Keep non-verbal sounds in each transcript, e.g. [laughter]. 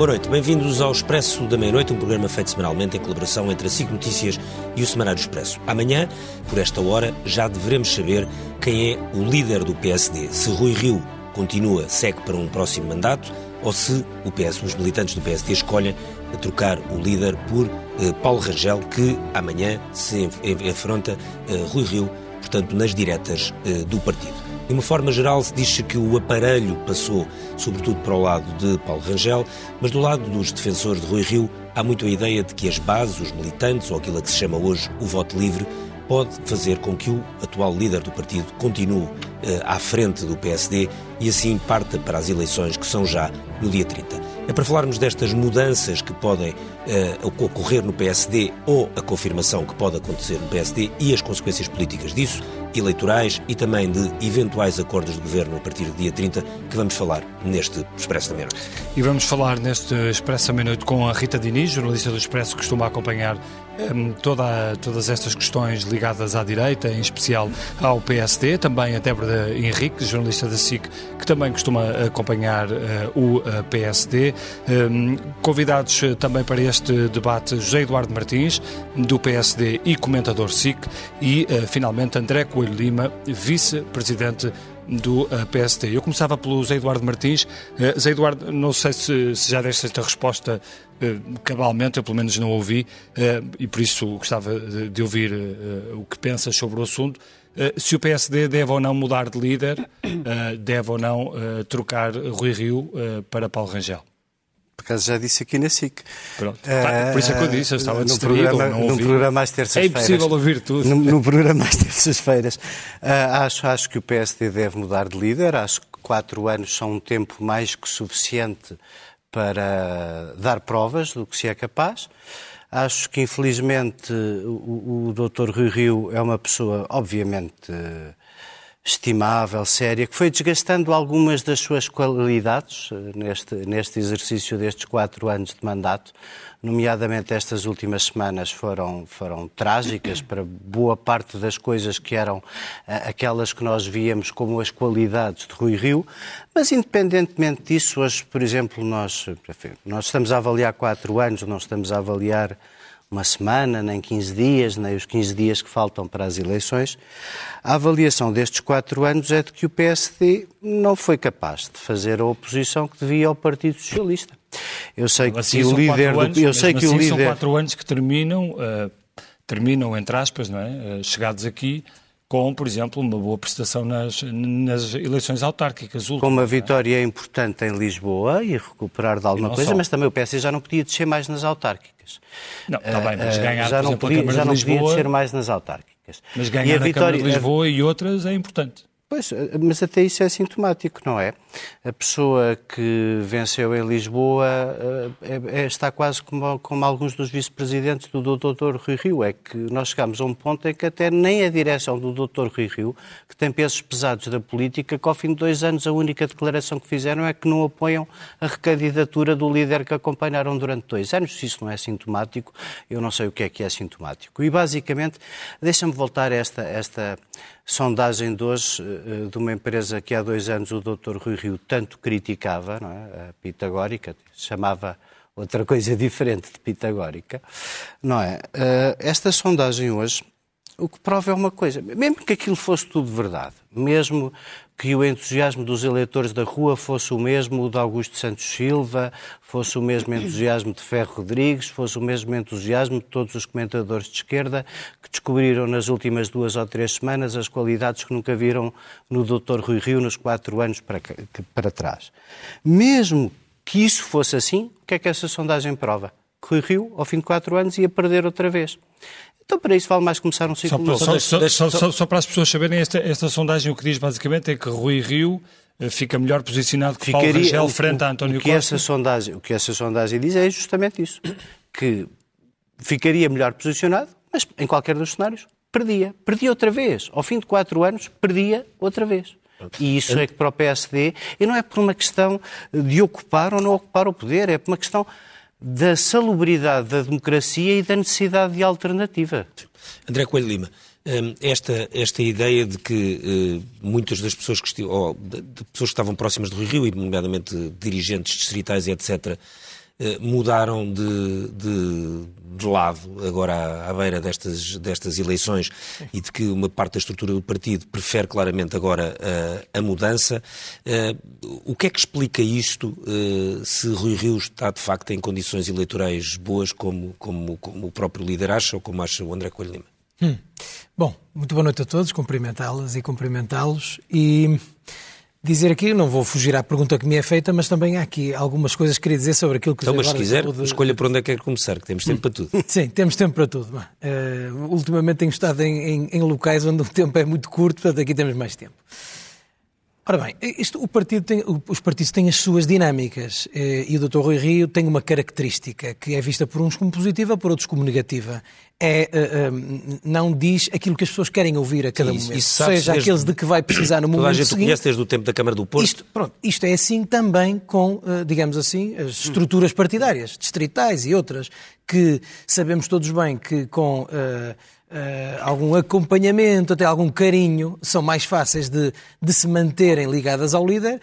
Boa noite, bem-vindos ao Expresso da Meia-Noite, um programa feito semanalmente em colaboração entre a SIC Notícias e o Semanário Expresso. Amanhã, por esta hora, já devemos saber quem é o líder do PSD. Se Rui Rio continua, segue para um próximo mandato, ou se o PS, os militantes do PSD escolhem trocar o líder por eh, Paulo Rangel, que amanhã se enfronta eh, Rui Rio, portanto, nas diretas eh, do partido. De uma forma geral, se diz que o aparelho passou, sobretudo, para o lado de Paulo Rangel, mas do lado dos defensores de Rui Rio, há muito a ideia de que as bases, os militantes, ou aquilo que se chama hoje o voto livre, pode fazer com que o atual líder do partido continue eh, à frente do PSD e assim parta para as eleições que são já no dia 30. É para falarmos destas mudanças que podem uh, ocorrer no PSD ou a confirmação que pode acontecer no PSD e as consequências políticas disso, eleitorais e também de eventuais acordos de governo a partir do dia 30, que vamos falar neste Expresso da Meia-Noite. E vamos falar neste Expresso da Meia-Noite com a Rita Diniz, jornalista do Expresso, que costuma acompanhar toda, todas estas questões ligadas à direita, em especial ao PSD, também a Débora Henrique, jornalista da SIC, que também costuma acompanhar uh, o uh, PSD. Convidados uh, também para este debate José Eduardo Martins, do PSD e comentador SIC, e finalmente André Coelho Lima, vice-presidente do PSD. Eu começava pelo Zé Eduardo Martins. Zé Eduardo, não sei se, se já deste esta resposta cabalmente, eu pelo menos não ouvi, e por isso gostava de ouvir o que pensas sobre o assunto. Eh, se o PSD deve ou não mudar de líder, eh, deve ou não eh, trocar Rui Rio para Paulo Rangel. Por acaso já disse aqui na SIC. Pronto. Uh, por isso é que eu disse, eu estava no programa, não ouvi. programa às terças-feiras. É impossível ouvir tudo. No, no programa às terças-feiras. Uh, acho, acho que o PSD deve mudar de líder. Acho que quatro anos são um tempo mais que suficiente para dar provas do que se é capaz. Acho que, infelizmente, o, o Dr. Rui Rio é uma pessoa, obviamente, estimável, séria, que foi desgastando algumas das suas qualidades eh, neste, neste exercício destes quatro anos de mandato. Nomeadamente estas últimas semanas foram, foram trágicas para boa parte das coisas que eram uh, aquelas que nós víamos como as qualidades de Rui Rio, mas independentemente disso, hoje, por exemplo, nós, nós estamos a avaliar quatro anos, não estamos a avaliar uma semana, nem 15 dias, nem os 15 dias que faltam para as eleições. A avaliação destes quatro anos é de que o PSD não foi capaz de fazer a oposição que devia ao Partido Socialista. Eu sei assim, que o líder, anos, eu sei que assim, o líder são quatro anos que terminam, uh, terminam entre aspas, não é? Uh, chegados aqui com, por exemplo, uma boa prestação nas, nas eleições autárquicas. Últimas, com uma é? vitória é? importante em Lisboa e recuperar de alguma coisa, só. mas também o PS já não podia descer mais nas autárquicas. Não, está bem, mas eh, ganhar, já por não exemplo, podia, a Câmara já não de Lisboa... podia descer mais nas autárquicas. Mas ganhar e a, a vitória, Câmara de Lisboa e outras é importante. Pois, mas até isso é sintomático, não é? A pessoa que venceu em Lisboa eh, é, é, está quase como, como alguns dos vice-presidentes do Dr. Rui Rio. É que nós chegamos a um ponto em que até nem a direção do Dr. Rui Rio, que tem pesos pesados da política, que ao fim de dois anos a única declaração que fizeram é que não apoiam a recandidatura do líder que acompanharam durante dois anos. Se isso não é sintomático, eu não sei o que é que é sintomático. E basicamente, deixa-me voltar a esta, esta sondagem de hoje eh, de uma empresa que há dois anos o Dr. Rui Rio tanto criticava, é? a pitagórica, chamava outra coisa [laughs] diferente de pitagórica, não é? Eh, esta sondagem hoje, o que prova é uma coisa, mesmo que aquilo fosse tudo verdade, mesmo que o entusiasmo dos eleitores da rua fosse o mesmo de Augusto Santos Silva, fosse o mesmo entusiasmo de Ferro Rodrigues, fosse o mesmo entusiasmo de todos os comentadores de esquerda que descobriram nas últimas duas ou três semanas as qualidades que nunca viram no Dr. Rui Rio nos quatro anos para, para trás. Mesmo que isso fosse assim, o que é que essa sondagem prova? Que Rui Rio, ao fim de quatro anos, ia perder outra vez. Então, para isso, vale mais começar um ciclo só, só, só, só, só para as pessoas saberem, esta, esta sondagem o que diz basicamente é que Rui Rio eh, fica melhor posicionado que Ficaria, Paulo Rangel frente a António o que Costa. Essa sondagem, o que essa sondagem diz é justamente isso, que ficaria melhor posicionado, mas em qualquer dos cenários, perdia. Perdia outra vez. Ao fim de quatro anos, perdia outra vez. E isso é que para o PSD, e não é por uma questão de ocupar ou não ocupar o poder, é por uma questão da salubridade da democracia e da necessidade de alternativa. André Coelho Lima, hum, esta, esta ideia de que uh, muitas das pessoas que, pessoas que estavam próximas do Rio, e nomeadamente dirigentes distritais e etc., mudaram de, de, de, lado agora à, à beira destas, destas eleições e de que uma parte da estrutura do partido prefere claramente agora a, a mudança. O que é que explica isto se Rui Rio está de facto em condições eleitorais boas como, como, como o próprio líder acha ou como acha o André Coelho Lima? Hum. Bom, muito boa noite a todos, cumprimentá-las e cumprimentá-los e dizer aqui, não vou fugir à pergunta que me é feita, mas também há aqui algumas coisas que queria dizer sobre aquilo que então, mas se quiser, de... escolha por onde é que quer começar, que temos tempo para tudo. [laughs] Sim, temos tempo para tudo. Uh, ultimamente tenho estado em, em, em locais onde o tempo é muito curto, portanto aqui temos mais tempo. Ora bem, isto, o partido tem, os partidos têm as suas dinâmicas eh, e o Dr. Rui Rio tem uma característica que é vista por uns como positiva, por outros como negativa. É, uh, não diz aquilo que as pessoas querem ouvir a cada momento. Isso seja aqueles de que vai precisar no momento Toda a gente seguinte. conhece desde o tempo da Câmara do Porto. Isto, pronto, isto é assim também com, digamos assim, as estruturas partidárias, distritais e outras, que sabemos todos bem que com... Uh, Uh, algum acompanhamento, até algum carinho, são mais fáceis de, de se manterem ligadas ao líder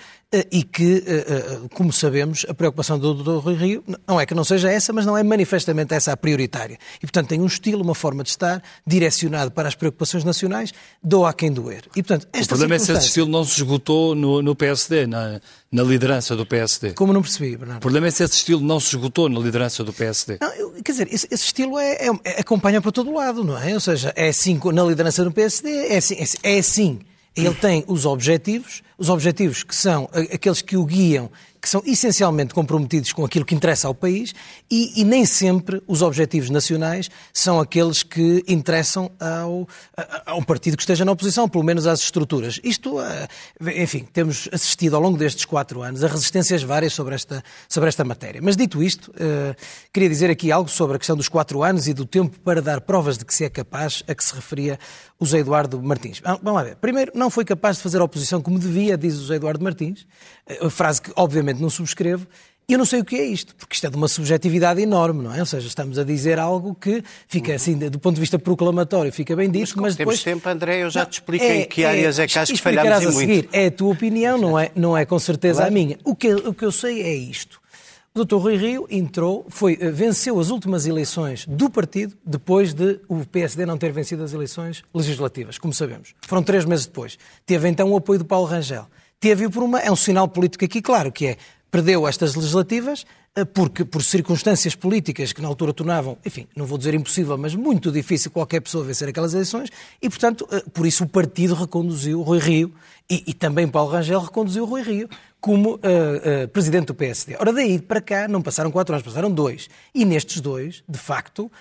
e que, uh, como sabemos, a preocupação do Dr. Rui Rio não é que não seja essa, mas não é manifestamente essa a prioritária. E, portanto, tem um estilo, uma forma de estar direcionado para as preocupações nacionais, doa a quem doer. E, portanto, esta o problema é se esse estilo não se esgotou no, no PSD, na, na liderança do PSD. Como não percebi, Bernardo? O problema é se esse estilo não se esgotou na liderança do PSD. Não, eu, quer dizer, esse, esse estilo é, é, é, acompanha para todo lado, não é? Ou seja, é assim na liderança do PSD, é assim. É, é assim. Ele tem os objetivos, os objetivos que são aqueles que o guiam que são essencialmente comprometidos com aquilo que interessa ao país e, e nem sempre os objetivos nacionais são aqueles que interessam ao, a, a, um partido que esteja na oposição, pelo menos às estruturas. Isto, eh, enfim, temos assistido ao longo destes quatro anos a resistências várias sobre esta, sobre esta matéria. Mas dito isto, uh, queria dizer aqui algo sobre a questão dos quatro anos e do tempo para dar provas de que se é capaz a que se referia o José Eduardo Martins. Vamos lá ver. Primeiro, não foi capaz de fazer a oposição como devia, diz o José Eduardo Martins, a frase que obviamente não subscrevo, eu não sei o que é isto, porque isto é de uma subjetividade enorme, não é? Ou seja, estamos a dizer algo que fica assim, do ponto de vista proclamatório, fica bem dito, mas, mas depois... temos tempo, André, eu já não, te explico é, em que áreas é, é que acho que falhamos a seguir. Muito. É a tua opinião, não é, não é com certeza claro. a minha. O que, o que eu sei é isto. O Dr. Rui Rio entrou, foi, eh, venceu as últimas eleições do partido depois de o PSD não ter vencido as eleições legislativas, como sabemos. Foram três meses depois. Teve então o apoio do Paulo Rangel. Teve por uma, é um sinal político aqui claro, que é perdeu estas legislativas eh, porque por circunstâncias políticas que na altura tornavam, enfim, não vou dizer impossível, mas muito difícil qualquer pessoa vencer aquelas eleições e, portanto, eh, por isso o partido reconduziu Rui Rio e, e também Paulo Rangel reconduziu Rui Rio como uh, uh, presidente do PSD. Ora, daí para cá não passaram quatro anos, passaram dois. E nestes dois, de facto,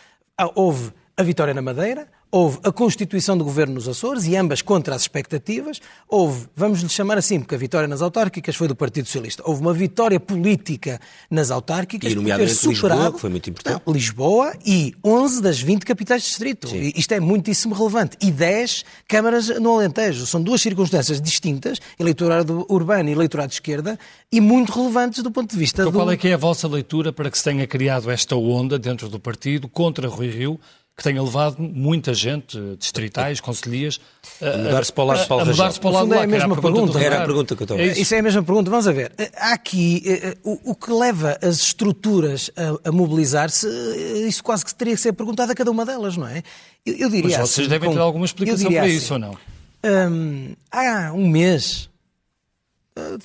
houve a vitória na Madeira, Houve a constituição do governo nos Açores e ambas contra as expectativas. Houve, vamos lhe chamar assim, porque a vitória nas autárquicas foi do Partido Socialista. Houve uma vitória política nas autárquicas. E nomeadamente superado, Lisboa, que foi muito importante. Não, Lisboa e 11 das 20 capitais de distrito. Sim. Isto é muitíssimo relevante. E 10 câmaras no Alentejo. São duas circunstâncias distintas, eleitorado urbano e eleitorado de esquerda, e muito relevantes do ponto de vista então, do... qual é que é a vossa leitura para que se tenha criado esta onda dentro do partido contra Rui Rio, que tenha levado muita gente, distritais, conselheiras, a mudar-se para o lado de Paulo a mudar-se para o lado lá, é a mesma pergunta. Era a pergunta que eu estava a Isso é a mesma pergunta. Vamos a ver. Há aqui, eh, eh, o, o que leva as estruturas a, a mobilizar-se, eh, isso quase que teria que ser perguntado a cada uma delas, não é? Eu, eu diria Mas vocês assim, devem com, ter alguma explicação para assim, isso ou não? Hum, há um mês,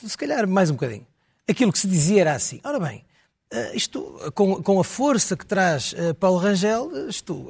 se calhar mais um bocadinho, aquilo que se dizia era assim, ora bem, Uh, isto, com, com, a força que traz uh, Paulo Rangel, isto, uh,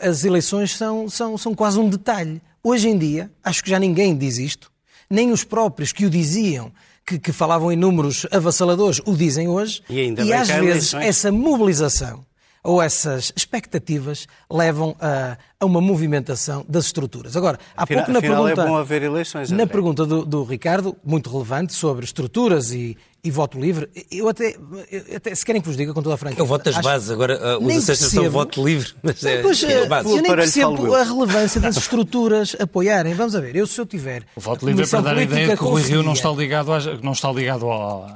as eleições são, são, são quase um detalhe. Hoje em dia, acho que já ninguém diz isto, nem os próprios que o diziam, que, que falavam em números avassaladores, o dizem hoje. E, ainda e às vezes essa mobilização ou essas expectativas levam a, a, uma movimentação das estruturas. Agora, há afinal, pouco na pergunta, é bom haver eleições, na pergunta do, do, Ricardo, muito relevante, sobre estruturas e, e voto livre, eu até, eu até, se querem que vos diga com toda a franqueza... É o voto das bases, agora uh, usa-se a expressão voto livre, [laughs] mas é, pois, é a base. Eu nem percebo a relevância das estruturas apoiarem. Vamos a ver, eu se eu tiver... O voto livre é para dar a ideia de que o Rui Rio não está ligado, a, não está ligado ao,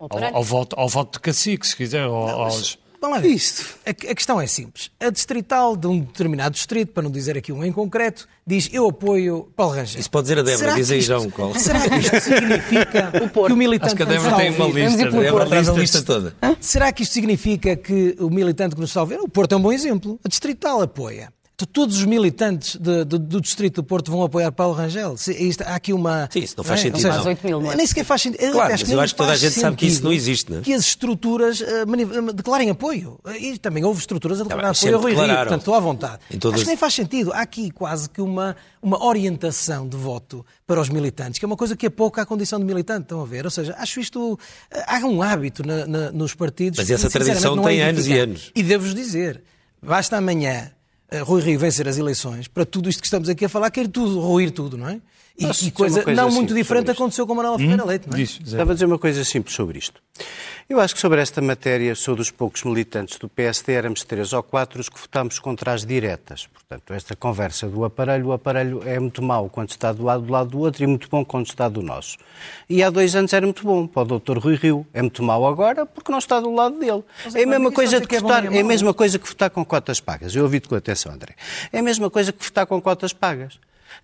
ao, ao, voto, ao voto de cacique, se quiser, aos vamos lá ver. Isto. A, a, questão é simples. A distrital de um determinado distrito, para não dizer aqui um em concreto, diz eu apoio Paulo Rangel. Isso pode dizer a Débora, diz aí João. Qual? Será que isto [laughs] significa o que o militante... Acho que a Débora tem uma lista. A Débora tem a lista toda. Será que isto significa que o militante que nos está a ver, o Porto é um bom exemplo, a distrital apoia todos os militantes de, de, do Distrito do Porto vão apoiar Paulo Rangel. Isto, há aqui uma. Sim, isso não faz é? sentido. Seja, 8 mil, não é? Nem sequer faz sentido. Claro, acho mas eu acho que toda a gente sabe que isso não existe, não é? Que as estruturas uh, declarem apoio. E também houve estruturas a declarar apoio ao Rui Rio, portanto estou à vontade. Todas... Acho que nem faz sentido. Há aqui quase que uma, uma orientação de voto para os militantes, que é uma coisa que é pouco à condição de militante, estão a ver? Ou seja, acho isto. Eh, há um hábito na, na, nos partidos. Mas essa tradição tem é anos e anos. E devo-vos dizer, basta amanhã Rui Rio vencer as eleições, para tudo isto que estamos aqui a falar, quer tudo, ruir tudo, não é? E, e coisa, coisa, não muito diferente aconteceu com Manuela Ferreira hum? Leite, não é? Estava a dizer uma coisa simples sobre isto. Eu acho que sobre esta matéria, sou dos poucos militantes do PSD, éramos três ou quatro os que votámos contra as diretas. Portanto, esta conversa do aparelho, o aparelho é muito mau quando está do lado do lado do outro e muito bom quando está do nosso. E há dois anos era muito bom para o doutor Rui Rio. É muito mau agora porque não está do lado dele. É a mesma coisa que, votar, é, é a mesma coisa que votar com cotas pagas. Eu ouvi-te com atenção, André. É a mesma coisa que votar com cotas pagas.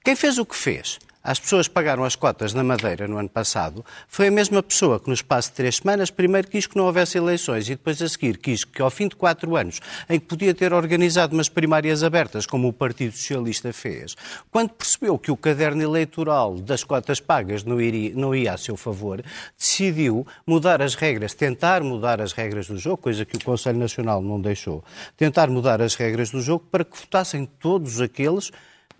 Quem fez o que fez? As pessoas pagaram as cotas na Madeira no ano passado, foi a mesma pessoa que no espaço de três semanas primeiro quis que não houvesse eleições e depois a seguir quis que ao fim de quatro anos, em que podia ter organizado umas primárias abertas, como o Partido Socialista fez, quando percebeu que o caderno eleitoral das cotas pagas não, iria, não ia a seu favor, decidiu mudar as regras, tentar mudar as regras do jogo, coisa que o Conselho Nacional não deixou, tentar mudar as regras do jogo para que votassem todos aqueles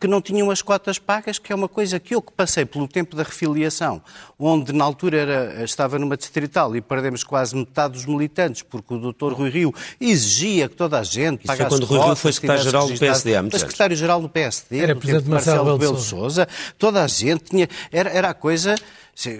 que não tinham as cotas pagas, que é uma coisa que eu que passei pelo tempo da refiliação, onde na altura era, estava numa distrital e perdemos quase metade dos militantes, porque o doutor Rui Rio exigia que toda a gente pagasse Isso foi quando Rui Rio foi secretário-geral do PSD. Foi secretário-geral do PSD, era presidente Marcelo, Marcelo Belo Souza. Toda a gente tinha... Era, era a coisa...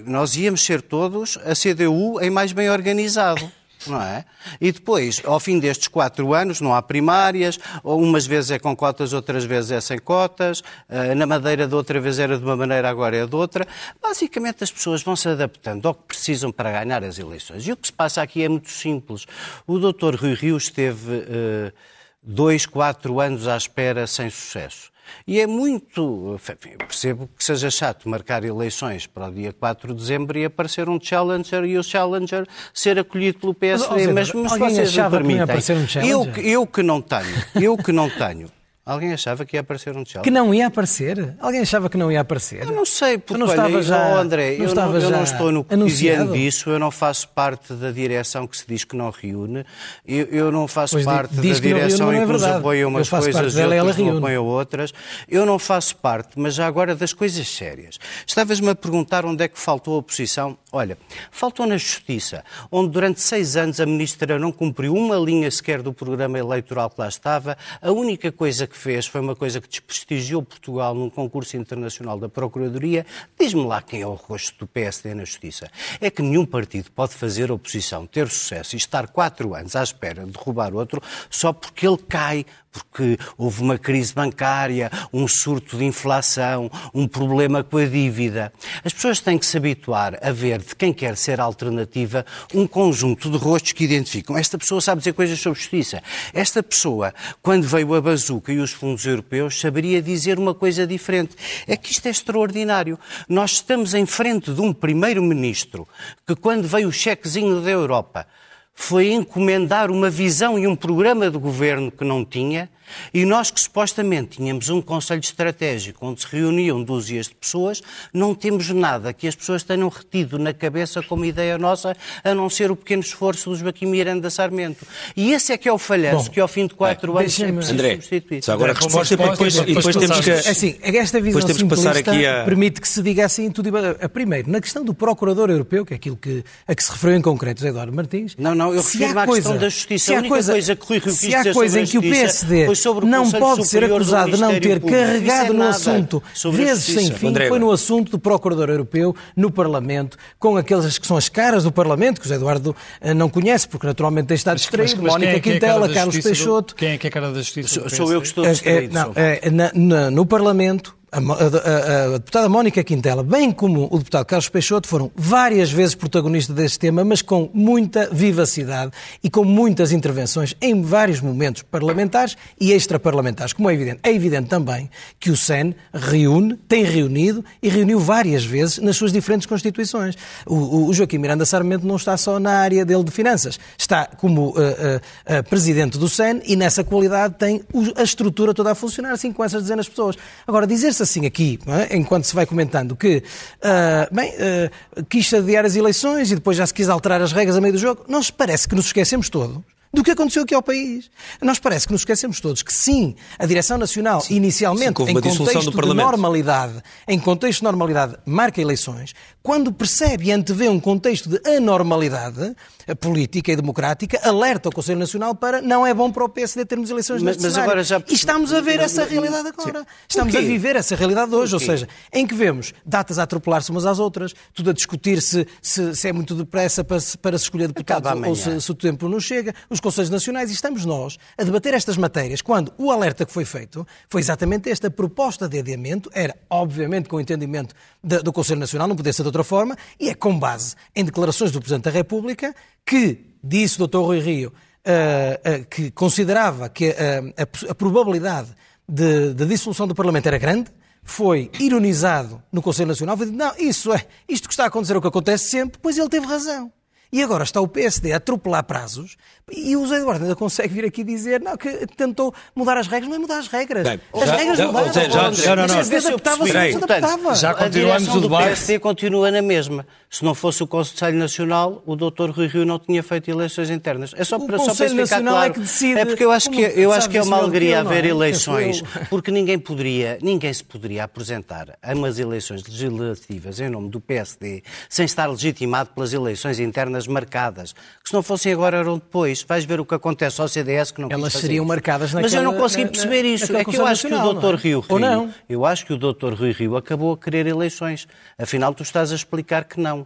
Nós íamos ser todos a CDU em mais bem organizado não é? E depois, ao fim destes quatro anos, não há primárias, umas vezes é com cotas, outras vezes é sem cotas, eh, na Madeira de outra vez era de uma maneira, agora é de outra. Basicamente as pessoas vão se adaptando ao que precisam para ganhar as eleições. E o que se passa aqui é muito simples. O doutor Rui Rio esteve uh, dois, quatro anos à espera sem sucesso. E é muito. Enfim, percebo que seja chato marcar eleições para o dia 4 de dezembro e aparecer um challenger e o challenger ser acolhido pelo PSD. Mas, mas, mas vocês me permitem. Um eu, eu que não tenho, eu que não tenho Alguém achava que ia aparecer um Chelsea? Que não ia aparecer? Alguém achava que não ia aparecer? Eu não sei, porque não estava já, oh, André, não eu, não, eu não estou no cotidiano disso, eu não faço parte da direção que se diz que não reúne, eu, eu não faço pois parte da direção reúne, em é que nos apoia umas coisas e outras não apoiam outras. Eu não faço parte, mas já agora das coisas sérias. Estavas-me a perguntar onde é que faltou a oposição. Olha, faltou na Justiça, onde durante seis anos a Ministra não cumpriu uma linha sequer do programa eleitoral que lá estava. A única coisa que que fez foi uma coisa que desprestigiou Portugal num concurso internacional da Procuradoria. Diz-me lá quem é o rosto do PSD na Justiça. É que nenhum partido pode fazer oposição, ter sucesso e estar quatro anos à espera de derrubar outro só porque ele cai porque houve uma crise bancária, um surto de inflação, um problema com a dívida. As pessoas têm que se habituar a ver de quem quer ser alternativa um conjunto de rostos que identificam. Esta pessoa sabe dizer coisas sobre justiça. Esta pessoa, quando veio a bazuca e os fundos europeus, saberia dizer uma coisa diferente. É que isto é extraordinário. Nós estamos em frente de um primeiro-ministro que, quando veio o chequezinho da Europa, foi encomendar uma visão e um programa de governo que não tinha e nós que supostamente tínhamos um Conselho Estratégico onde se reuniam dúzias de pessoas, não temos nada que as pessoas tenham retido na cabeça como ideia nossa, a não ser o pequeno esforço do Joaquim Miranda Sarmento. E esse é que é o falhanço, Bom, que ao fim de quatro anos é preciso André, substituir. Só agora a resposta e depois, depois, depois temos que... É assim, esta visão temos que passar aqui a... permite que se diga assim tudo. A primeiro, na questão do Procurador Europeu, que é aquilo que, a que se referiu em concreto Eduardo Martins... Não, não, eu refiro à questão da justiça. A única coisa, coisa que Rui Rio quis dizer coisa em que o PSD não pode ser acusado de não ter carregado é no assunto vezes sem fim, André, foi no assunto do Procurador Europeu, no Parlamento, com aquelas que são as caras do Parlamento, que o José Eduardo eh, não conhece, porque naturalmente tem estado distraído, Mónica é, é Quintela, Carlos Peixoto. Quem é que é a cara da Justiça? Sou, sou eu que estou distraído. É, não, é, na, na, no Parlamento, a, a, a, deputada Mónica Quintela, bem como o deputado Carlos Peixoto, foram várias vezes protagonistas deste tema, mas com muita vivacidade e com muitas intervenções em vários momentos parlamentares e extraparlamentares, como é evidente. É evidente também que o SEN reúne, tem reunido e reuniu várias vezes nas suas diferentes constituições. O, o Joaquim Miranda Sarmento não está só na área dele de finanças, está como uh, uh, uh, presidente do SEN e nessa qualidade tem a estrutura toda a funcionar, assim com essas dezenas de pessoas. Agora, dizer-se assim aqui, é? enquanto se vai comentando, que uh, bem, uh, quis adiar as eleições e depois já se quis alterar as regras a meio do jogo, se parece que nos esquecemos todos do que aconteceu aqui ao país. Nós parece que nos esquecemos todos que sim, a Direção Nacional, sim, inicialmente, sim, em contexto de normalidade, em contexto de normalidade, marca eleições, quando percebe e antevê um contexto de anormalidade política e democrática, alerta o Conselho Nacional para não é bom para o PSD termos eleições mas, neste mas agora já... E estamos a ver essa realidade agora. Sim. Estamos a viver essa realidade hoje, ou seja, em que vemos datas a atropelar-se umas às outras, tudo a discutir se, se, se é muito depressa para, para se escolher deputados ou se, se o tempo não chega, os Conselhos Nacionais, e estamos nós a debater estas matérias, quando o alerta que foi feito foi exatamente esta proposta de adiamento, era obviamente com o entendimento do Conselho Nacional, não podia ser de outra forma, e é com base em declarações do Presidente da República que, disse o Dr. Rui Rio, uh, uh, que considerava que uh, a, a, probabilidade de, de, dissolução do Parlamento era grande, foi ironizado no Conselho Nacional, foi dito, não, isso é, isto que está a acontecer é o que acontece sempre, pois ele teve razão. E agora está o PSD a atropelar prazos e o José Eduardo ainda consegue vir aqui dizer não, que tentou mudar as regras. Não é mudar as regras. Bem, as já, regras já, mudaram. Já, já, já, não, não. Adaptava-se, adaptava. Já continuamos o debate. O PSD continua na mesma. Se não fosse o Conselho Nacional, o Dr. Rui Rio não tinha feito eleições internas. É só para, só para explicar Nacional claro. É, que decide é porque eu acho que, eu acho que é uma alegria haver é? eleições, porque ninguém poderia, ninguém se poderia apresentar a umas eleições legislativas em nome do PSD sem estar legitimado pelas eleições internas marcadas. Que se não fossem agora eram depois. Vais ver o que acontece ao CDS que não Elas seriam isso. marcadas naquela, Mas eu não consegui perceber na, isso. É que eu acho que o Dr. Rio, Rio, não? eu acho que o Dr. Rui Rio acabou a querer eleições. Afinal, tu estás a explicar que não.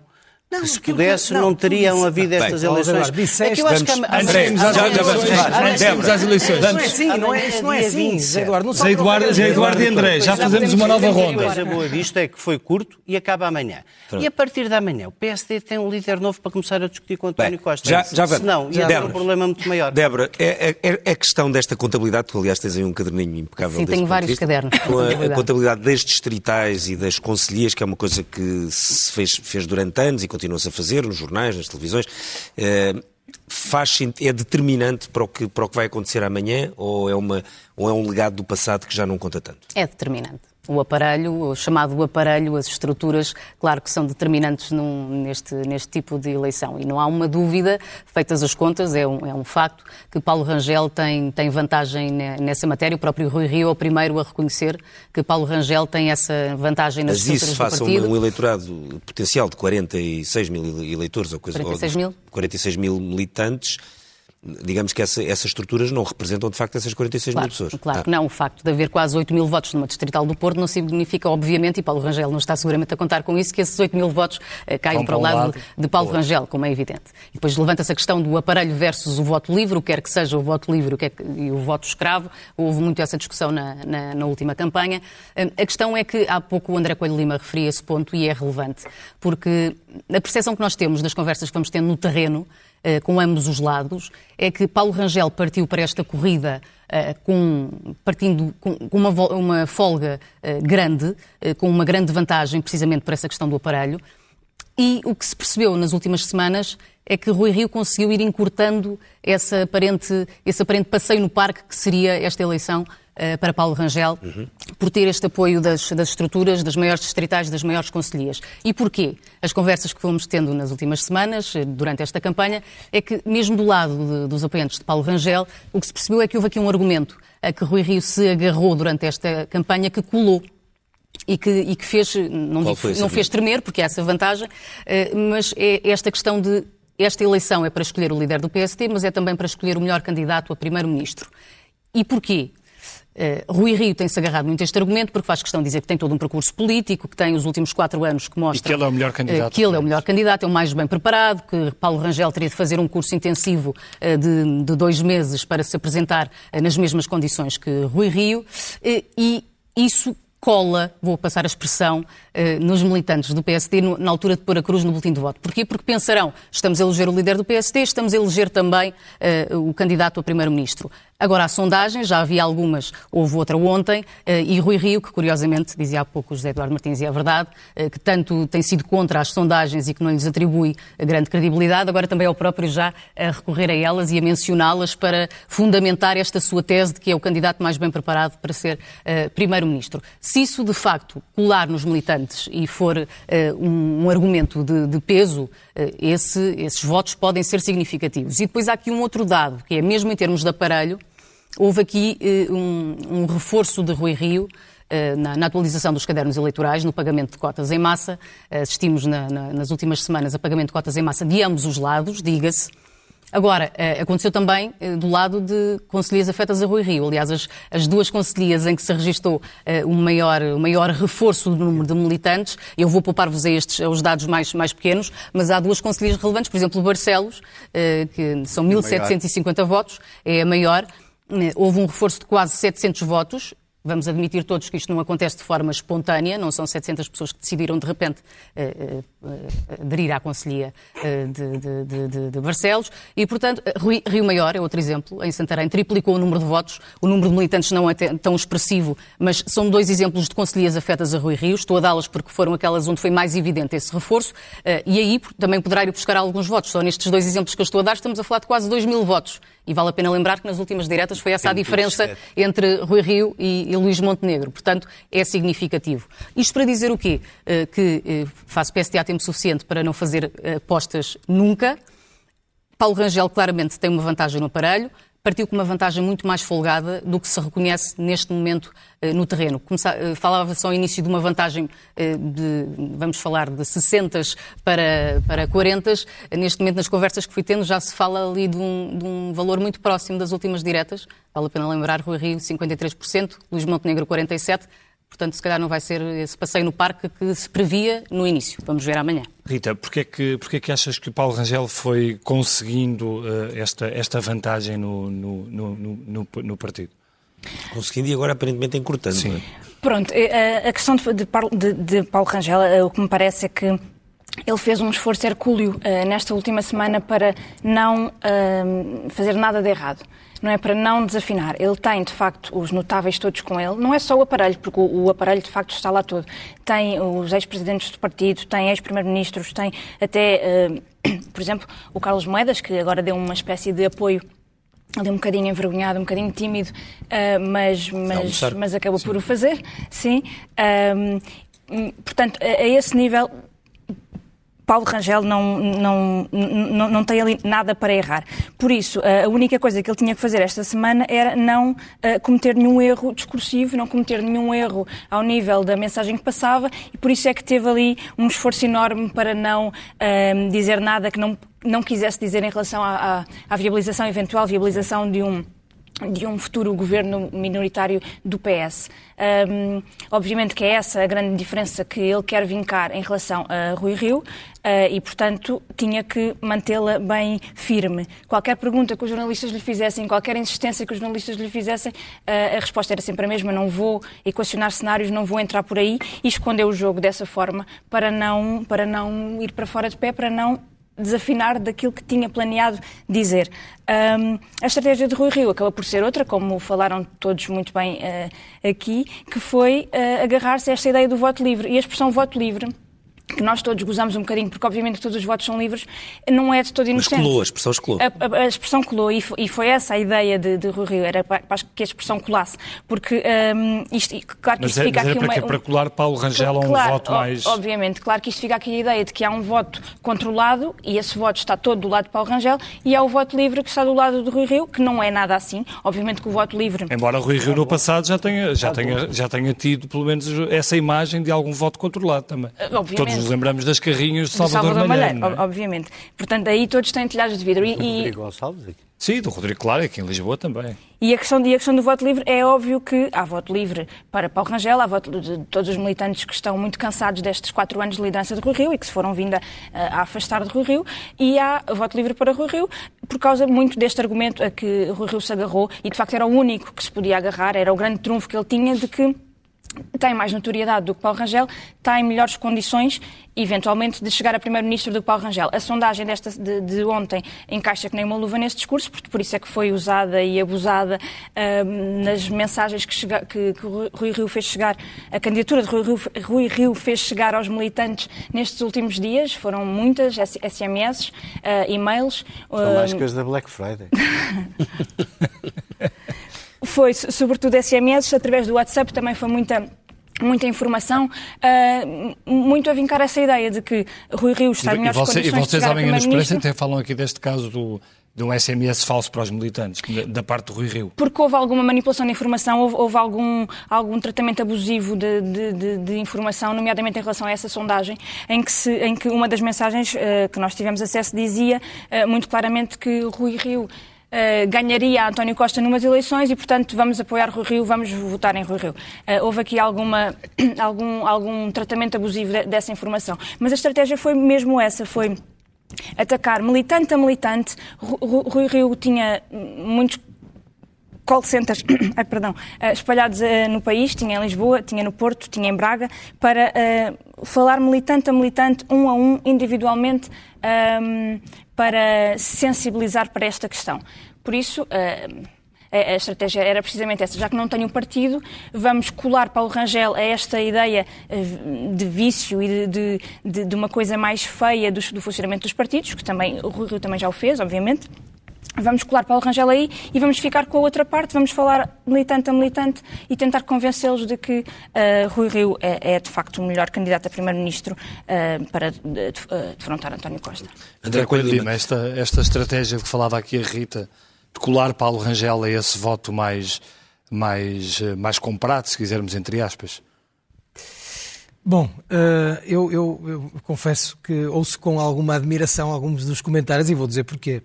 Não, se pudesse, não, não teriam havido estas Bem, eleições. Disseste, é que eu acho que a... André, já, já, já, às eleições. Não é assim, não é, isso não é assim, Zé Eduardo. Zé Eduardo, Zé Eduardo e André, já fazemos uma nova ronda. A coisa boa disto é que foi curto e acaba amanhã. E a partir de amanhã, o PSD tem um líder novo para começar a discutir com António Costa. Já, já vamos. Senão, ia um problema muito maior. Débora, é, é, é questão desta contabilidade, tu aliás tens aí um caderninho impecável. Sim, tenho vários cadernos. Com a contabilidade das distritais e das conselhias, que é uma coisa que se fez durante anos e continua-se a fazer nos jornais, nas televisões, eh, faz, é determinante para o, que, para o que vai acontecer amanhã ou é, uma, ou é um legado do passado que já não conta tanto? É determinante o aparelho, o chamado aparelho, as estruturas, claro que são determinantes num, neste, neste tipo de eleição. E não há uma dúvida, feitas as contas, é um, é um facto, que Paulo Rangel tem, tem vantagem nessa matéria. O próprio Rui Rio é o primeiro a reconhecer que Paulo Rangel tem essa vantagem nas Mas estruturas do partido. Isso faça um eleitorado potencial de 46 mil eleitores, ou coisa 46 mil? 46 mil militantes, digamos que essa, essas estruturas não representam de facto essas 46 claro, mil pessoas. Claro ah. que não. O facto de haver quase 8 mil votos numa distrital do Porto não significa, obviamente, e Paulo Rangel não está seguramente a contar com isso, que esses 8 mil votos eh, caiam para o lado, lado de Paulo Rangel, como é evidente. E depois levanta-se a questão do aparelho versus o voto livre, o que quer que seja o voto livre o que é que, e o voto escravo. Houve muito essa discussão na, na, na última campanha. Eh, a questão é que há pouco o André Coelho Lima referia esse ponto e é relevante, porque a percepção que nós temos das conversas que vamos tendo no terreno com ambos os lados, é que Paulo Rangel partiu para esta corrida uh, com, partindo com, uma, uma, folga uh, grande, com uma grande vantagem precisamente por essa questão do aparelho. E o que se percebeu nas últimas semanas é que Rui Rio conseguiu ir encurtando essa aparente, esse aparente passeio no parque que seria esta eleição para Paulo Rangel, uhum. por ter este apoio das, das, estruturas, das maiores distritais, das maiores conselhias. E porquê? As conversas que fomos tendo nas últimas semanas, eh, durante esta campanha, é que mesmo do lado de, dos apoiantes de Paulo Rangel, o que se percebeu é que houve aqui um argumento a que Rui Rio se agarrou durante esta campanha que colou e que, e que fez, não, digo, não fez tremer, porque é essa vantagem, eh, mas é esta questão de esta eleição é para escolher o líder do PST, mas é também para escolher o melhor candidato a primeiro-ministro. E porquê? Uh, Rui Rio tem-se agarrado muito a este argumento porque faz questão de dizer que tem todo um percurso político, que tem os últimos quatro anos que mostra... E que ele é o melhor candidato. Uh, que ele é o melhor candidato, é o mais bem preparado, que Paulo Rangel teria de fazer um curso intensivo uh, de, de, dois meses para se apresentar nas mesmas condições que Rui Rio. e isso cola, vou passar a expressão, nos militantes do PSD na altura de pôr a cruz no boletim de voto. Porquê? Porque pensarão, estamos a eleger o líder do PSD, estamos a eleger também o candidato a primeiro-ministro. Agora, a sondagem, já havia algumas, houve outra ontem, eh, e Rui Rio, que curiosamente, dizia há pouco José Eduardo Martins, e é verdade, eh, que tanto tem sido contra as sondagens e que não lhes atribui grande credibilidade, agora também é o próprio já a recorrer a elas e a mencioná-las para fundamentar esta sua tese de que é o candidato mais bem preparado para ser primeiro-ministro. Se isso, de facto, colar nos militantes e for um, um, argumento de, de peso, esse, esses votos podem ser significativos. E depois há aqui um outro dado, que é mesmo em termos de aparelho, Houve aqui uh, um, um, reforço de Rui Rio uh, na, na, atualização dos cadernos eleitorais, no pagamento de cotas em massa. Uh, assistimos na, na, nas últimas semanas a pagamento de cotas em massa de ambos os lados, diga-se. Agora, aconteceu também do lado de conselheiros afetas a Rui Rio. Aliás, as, as duas conselhias em que se registou um maior, um maior reforço do número de militantes, eu vou poupar-vos a estes, aos dados mais, mais pequenos, mas há duas conselhias relevantes, por exemplo, Barcelos, que são 1.750 é votos, é a maior, houve um reforço de quase 700 votos. Vamos admitir todos que isto não acontece de forma espontânea, não são 700 pessoas que decidiram de repente uh, uh, aderir à Conselhia de, de, de, de, Barcelos. E, portanto, Rio Maior é outro exemplo. Em Santarém triplicou o número de votos. O número de militantes não é tão expressivo, mas são dois exemplos de conselhias afetas a Rui Rio. Estou a dá-las porque foram aquelas onde foi mais evidente esse reforço. E aí também poderá ir buscar alguns votos. Só nestes dois exemplos que eu estou a dar, estamos a falar de quase 2 mil votos. E vale a pena lembrar que nas últimas diretas foi essa a diferença entre Rui Rio e, e Luís Montenegro. Portanto, é significativo. Isto para dizer o quê? Uh, que uh, faço PSD há tempo suficiente para não fazer uh, apostas nunca. Paulo Rangel claramente tem uma vantagem no aparelho partiu com uma vantagem muito mais folgada do que se reconhece neste momento eh, no terreno. Eh, falava-se ao início de uma vantagem eh, de, vamos falar, de 60 para, para 40. Neste momento, nas conversas que fui tendo, já se fala ali de um, de um valor muito próximo das últimas diretas. Vale a pena lembrar, Rui Rio, 53%, Luís Montenegro, 47%. Portanto, se calhar não vai ser esse passeio no parque que se previa no início. Vamos ver amanhã. Rita, porquê é que, porquê é que achas que o Paulo Rangel foi conseguindo uh, esta, esta vantagem no, no, no, no, no partido? Conseguindo e agora aparentemente encurtando. Sim. É? Pronto, eh, a questão de, de, de Paulo Rangel, eh, o que me parece é que ele fez um esforço hercúleo uh, nesta última semana para não uh, fazer nada de errado não é para não desafinar. Ele tem, de facto, os notáveis todos com ele. Não é só o aparelho, porque o, o aparelho, de facto, está lá todo. Tem os ex-presidentes do partido, tem ex-primeiro-ministros, tem até, uh, [clears throat] por exemplo, o Carlos Moedas, que agora deu uma espécie de apoio ali um bocadinho envergonhado, um bocadinho tímido, uh, mas, mas, mas acabou sim. por o fazer, sim. Um, portanto, a, a, esse nível Paulo Rangel não, não, não, não tem ali nada para errar. Por isso, a única coisa que ele tinha que fazer esta semana era não uh, cometer nenhum erro discursivo, não cometer nenhum erro ao nível da mensagem que passava e por isso é que teve ali um esforço enorme para não uh, dizer nada que não, não quisesse dizer em relação à, à, à viabilização, eventual viabilização de um de um futuro governo minoritário do PS. Um, obviamente que é essa a grande diferença que ele quer vincar em relação a Rui Rio uh, e, portanto, tinha que mantê-la bem firme. Qualquer pergunta que os jornalistas lhe fizessem, qualquer insistência que os jornalistas lhe fizessem, uh, a resposta era sempre a mesma: não vou equacionar cenários, não vou entrar por aí e escondeu o jogo dessa forma para não, para não ir para fora de pé, para não desafinar daquilo que tinha planeado dizer. Um, a estratégia de Rui Rio acaba por ser outra, como falaram todos muito bem uh, aqui, que foi uh, agarrar-se a esta ideia do voto livre. E a expressão voto livre que nós todos gozamos um bocadinho, porque obviamente todos os votos são livres, não é de todo inocente. Mas colou, a expressão colou. A, a, a, expressão colou e foi, e foi, essa a ideia de, de Rui Rio, era para, para, que a expressão colasse. Porque um, isto, claro que mas isto é, fica aqui para uma... Quê? Para colar Paulo Rangel a um claro, voto mais... Obviamente, claro que isto fica aqui a ideia de que há um voto controlado e esse voto está todo do lado de Paulo Rangel e há o voto livre que está do lado de Rui Rio, que não é nada assim. Obviamente que o voto livre... Embora Rui Rio no passado já tenha, já tenha, já tenha tido pelo menos essa imagem de algum voto controlado também. Obviamente. Todos nos lembramos das carrinhos de Salvador, Salvador Malheiro. Malheiro é? Obviamente. Portanto, aí todos têm telhados de vidro. E, do Rodrigo Gonçalves aqui. Sim, do Rodrigo Claro, aqui em Lisboa também. E a questão, e a questão do voto livre é óbvio que há voto livre para Paulo Rangel, há voto de todos os militantes que estão muito cansados destes quatro anos de liderança de Rui Rio e que se foram vindo a, a afastar de Rui Rio, e há voto livre para Rui Rio por causa muito deste argumento a que Rui Rio se agarrou e de facto era o único que se podia agarrar, era o grande trunfo que ele tinha de que tem mais notoriedade do que Paulo Rangel, está em melhores condições, eventualmente, de chegar a Primeiro-Ministro do que Paulo Rangel. A sondagem desta, de, de, ontem encaixa que nem uma luva nesse discurso, porque por isso é que foi usada e abusada uh, nas mensagens que, chega, que, que, Rui Rio fez chegar, a candidatura de Rui Rio, Rui Rio, fez chegar aos militantes nestes últimos dias. Foram muitas SMS, uh, e-mails. São mais que as da Black Friday. [laughs] foi sobretudo SMS, através do WhatsApp também foi muita muita informação, uh, muito a vincar essa ideia de que Rui Rio está em melhores e você, condições E vocês, à minha experiência, até falam aqui deste caso do, de um SMS falso para os militantes, da parte do Rui Rio. Porque houve alguma manipulação de informação, houve, houve algum, algum tratamento abusivo de, de, de, de, informação, nomeadamente em relação a essa sondagem, em que, se, em que uma das mensagens uh, que nós tivemos acesso dizia uh, muito claramente que Rui Rio Uh, ganharia António Costa numas eleições e, portanto, vamos apoiar Rui Rio, vamos votar em Rui Rio. Uh, houve aqui alguma, [clears throat] algum, algum tratamento abusivo de, dessa informação. Mas a estratégia foi mesmo essa, foi atacar militante a militante. Rui Rio tinha muitos call centers [coughs] ai, perdão, uh, espalhados no país, tinha em Lisboa, tinha no Porto, tinha em Braga, para falar militante a militante, um a um, individualmente, um, para sensibilizar para esta questão. Por isso, a estratégia era precisamente essa. Já que não tenho partido, vamos colar Paulo Rangel a esta ideia eh, de vício e de, de, de uma coisa mais feia do, do, funcionamento dos partidos, que também o Rui Rio também já o fez, obviamente. Vamos colar Paulo Rangel aí e vamos ficar com a outra parte, vamos falar militante a militante e tentar convencê-los de que uh, Rui Rio é, é, de facto o melhor candidato a Primeiro-Ministro uh, para defrontar António Costa. André Coelho Lima, esta, esta estratégia que falava aqui a Rita, de colar Paulo Rangel a esse voto mais, mais, mais comprado, se quisermos, entre aspas? Bom, uh, eu, eu, eu confesso que ouço com alguma admiração alguns dos comentários e vou dizer porquê.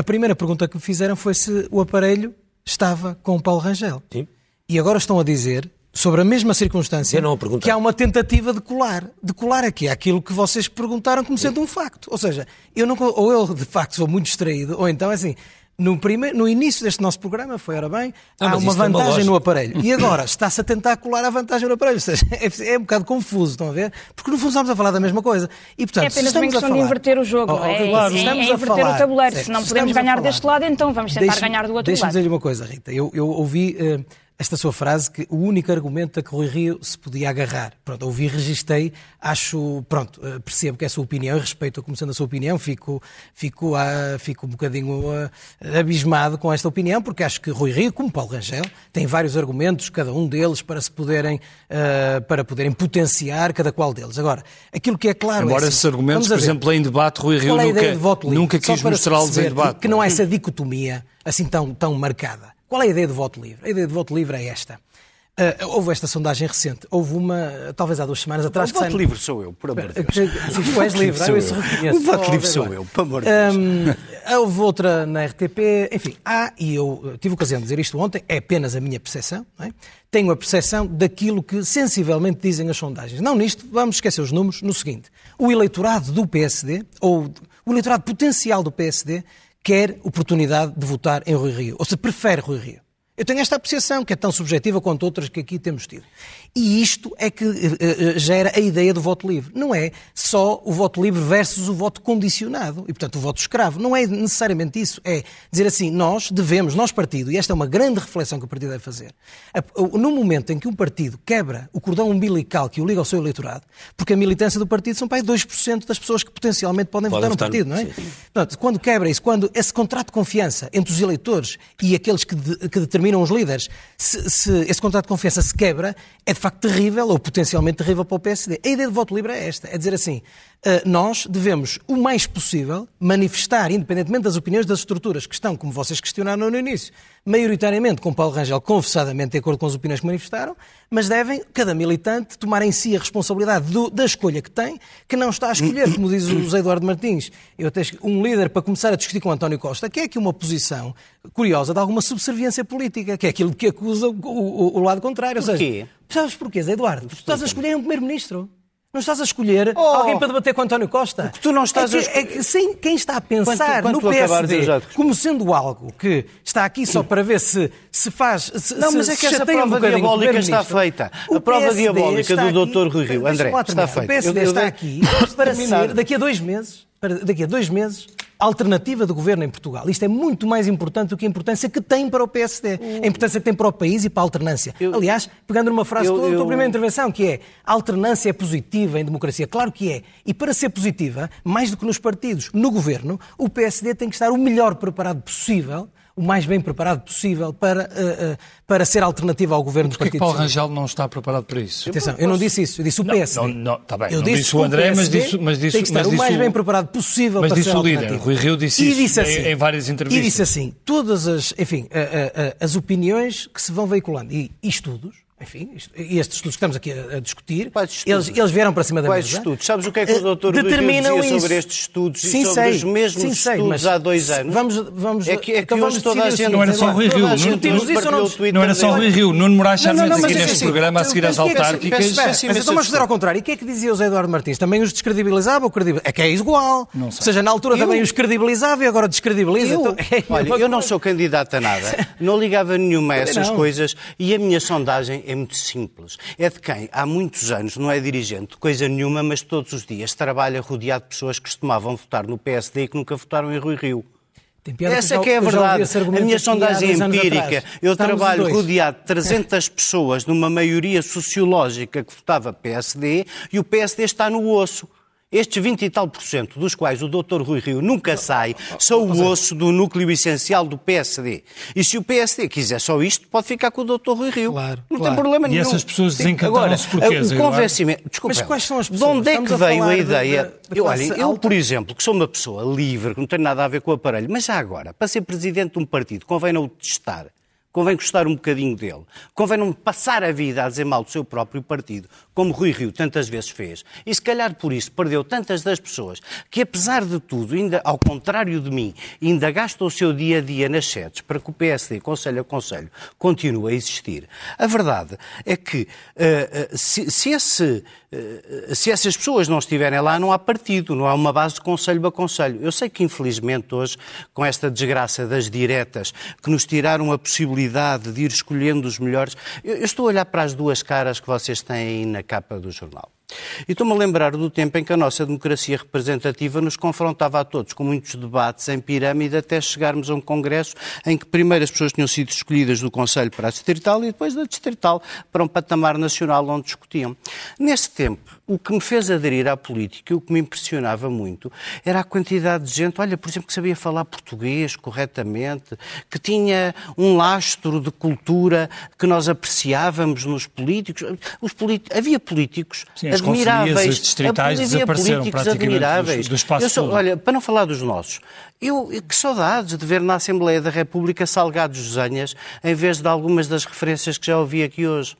A primeira pergunta que me fizeram foi se o aparelho estava com o Paulo Rangel. Sim. E agora estão a dizer, sobre a mesma circunstância, que há uma tentativa de colar. De colar aqui aquilo que vocês perguntaram como sendo um facto. Ou seja, eu não, ou eu de facto sou muito distraído, ou então é assim, no, primeiro, no início deste nosso programa foi, ora bem, ah, há uma vantagem uma no aparelho. E agora está-se a tentar colar a vantagem no aparelho. Ou seja, [laughs] é, é, um bocado confuso, estão a ver? Porque no fundo estamos a falar da mesma coisa. E, portanto, é apenas uma questão falar... de inverter o jogo, oh, não é? Claro, estamos é, é inverter falar... o tabuleiro. Certo. Se não podemos ganhar deste lado, então vamos tentar ganhar do outro deixe lado. Deixe-me dizer-lhe uma coisa, Rita. Eu, eu ouvi... Uh, esta sua frase, que o único argumento a que Rui Rio se podia agarrar. Pronto, ouvi, registrei, acho, pronto, eh, percebo que é a sua opinião, respeito como sendo a sua opinião, fico, fico, uh, fico um bocadinho uh, abismado com esta opinião, porque acho que Rui Rio, como Paulo Rangel, tem vários argumentos, cada um deles, para se poderem, uh, para poderem potenciar cada qual deles. Agora, aquilo que é claro Embora é esses argumentos, por exemplo, em debate, Rui Rio nunca, nunca quis mostrá-los em debate. Que não há essa dicotomia assim tão, tão marcada. Qual é a ideia do voto livre? A ideia do voto livre é esta. Uh, houve esta sondagem recente, houve uma, talvez há duas semanas atrás. O voto sai... livre sou eu, por amor de Deus. [laughs] Sim, tu és livre, eu isso reconheço. O voto livre sou eu, por amor de Deus. Um, houve outra na RTP, enfim, há, e eu tive ocasião de dizer isto ontem, é apenas a minha percepção, é? tenho a percepção daquilo que sensivelmente dizem as sondagens. Não nisto, vamos esquecer os números, no seguinte: o eleitorado do PSD, ou o eleitorado potencial do PSD, quer oportunidade de votar em Rui Rio, ou se prefere Rui Rio. Eu tenho esta apreciação, que é tão subjetiva quanto outras que aqui temos tido. E isto é que uh, gera a ideia do voto livre. Não é só o voto livre versus o voto condicionado e, portanto, o voto escravo. Não é necessariamente isso. É dizer assim, nós devemos, nós partido, e esta é uma grande reflexão que o partido deve fazer, no momento em que um partido quebra o cordão umbilical que o liga ao seu eleitorado, porque a militância do partido são para aí 2% das pessoas que potencialmente podem, podem votar no partido, não é? Portanto, quando quebra isso, quando esse contrato de confiança entre os eleitores e aqueles que, de, que determinam os líderes, se, se esse contrato de confiança se quebra, é de facto terrível ou potencialmente terrível para o PSD. A ideia de voto livre é esta: é dizer assim, nós devemos, o mais possível, manifestar, independentemente das opiniões das estruturas que estão, como vocês questionaram no início, maioritariamente com Paulo Rangel, confessadamente de acordo com as opiniões que manifestaram, mas devem, cada militante, tomar em si a responsabilidade do, da escolha que tem, que não está a escolher, como diz o José Eduardo Martins, eu tenho um líder para começar a discutir com António Costa, que é aqui uma posição curiosa de alguma subserviência política, que é aquilo que acusa o, o, o lado contrário. Porquê? Ou seja, sabes porquê, Zé Eduardo? Porque tu estás a escolher um primeiro-ministro. Não estás a escolher oh, alguém para debater com António Costa. O que tu não estás é que, a escolher. É sim, quem está a pensar quando, quando no PSD como sendo algo que está aqui só para ver se, se faz. Se, não, mas é que essa prova um diabólica está feita. A prova diabólica do Dr. Rui Rio. André, está feita. O PSD eu, eu, está aqui [laughs] para ser, daqui a dois meses, daqui a dois meses, alternativa de governo em Portugal. Isto é muito mais importante do que a importância que tem para o PSD, a importância que tem para o país e para a alternância. Eu, Aliás, pegando numa frase eu, da tua primeira intervenção, que é a alternância é positiva em democracia. Claro que é. E para ser positiva, mais do que nos partidos, no governo, o PSD tem que estar o melhor preparado possível o mais bem preparado possível para, uh, uh, para ser alternativa ao governo do Partido Paulo Rangel não está preparado para isso? Atenção, eu não disse isso, eu disse o PSD. Não, não, está bem, eu não disse, disse o André, mas disse, mas disse, tem que estar mas o mais bem preparado possível mas para disse ser o líder, Rui Rio disse e isso disse assim, em, em, várias entrevistas. E disse assim, todas as, enfim, as opiniões que se vão veiculando e, e estudos, enfim, e estes estudos que estamos aqui a, a discutir, eles, eles vieram para cima da Quais mesa. estudos? Sabes o que é que o doutor Determinam dizia sobre estes estudos sim, e sobre sei, os mesmos sim, sei, estudos há dois anos? Vamos, vamos, é que, é que então hoje toda a gente... Não era só o Rui Rio. Não, não era só o Rui Rio. Nuno Moraes Charmes aqui neste assim, programa a seguir às autárquicas. Mas então vamos fazer ao contrário. E o que é que dizia o José Eduardo Martins? Também os descredibilizava ou credibilizava? É que é igual. Ou seja, na altura também os credibilizava e agora descredibiliza. Então é olha, eu não sou candidato a nada. Não ligava nenhuma a essas coisas e a minha sondagem é muito simples é de quem há muitos anos não é dirigente de coisa nenhuma, mas todos os dias trabalha rodeado de pessoas que costumavam votar no PSD e que nunca votaram em Rui Rio. Essa que é a verdade. A minha sondagem é empírica. Eu Estamos trabalho rodeado de 300 [laughs] pessoas, numa maioria sociológica que votava PSD, e o PSD está no osso. Estes 20 e tal por cento, dos quais o Dr. Rui Rio nunca sai, são o osso do núcleo essencial do PSD. E se o PSD quiser só isto, pode ficar com o Dr. Rui Rio. Claro, não claro. tem problema nenhum. E essas pessoas desencantaram-se porquê, o convencimento... Desculpa, Mas quais são as pessoas? De onde é que veio a ideia... De, de eu, olha, eu, por exemplo, que sou uma pessoa livre, que não tem nada a ver com o aparelho, mas já agora, para ser presidente de um partido, convém não o testar Convém gostar um bocadinho dele. Convém não passar a vida a dizer mal do seu próprio partido, como Rui Rio tantas vezes fez. E se calhar por isso perdeu tantas das pessoas que, apesar de tudo, ainda ao contrário de mim, ainda gasta o seu dia a dia nas sedes para que o PSD, Conselho a Conselho, continue a existir. A verdade é que uh, uh, se, se, esse, se essas pessoas não estiverem lá, não há partido, não há uma base de Conselho a Conselho. Eu sei que, infelizmente, hoje, com esta desgraça das diretas que nos tiraram a possibilidade possibilidade de ir escolhendo os melhores. Eu, eu estou a olhar para as duas caras que vocês têm aí na capa do jornal. E estou-me a lembrar do tempo em que a nossa democracia representativa nos confrontava a todos com muitos debates em pirâmide até chegarmos a um congresso em que primeiro as pessoas tinham sido escolhidas do Conselho para a Distrital e depois da Distrital para um patamar nacional onde discutiam. Nesse tempo, o que me fez aderir à política, o que me impressionava muito, era a quantidade de gente, olha, por exemplo, que sabia falar português corretamente, que tinha um lastro de cultura que nós apreciávamos nos políticos. Os Havia políticos Sim, admiráveis. As distritais havia políticos admiráveis. Do, do sou, olha, para não falar dos nossos, eu, que saudades de ver na Assembleia da República salgados Zanhas em vez de algumas das referências que já ouvi aqui hoje.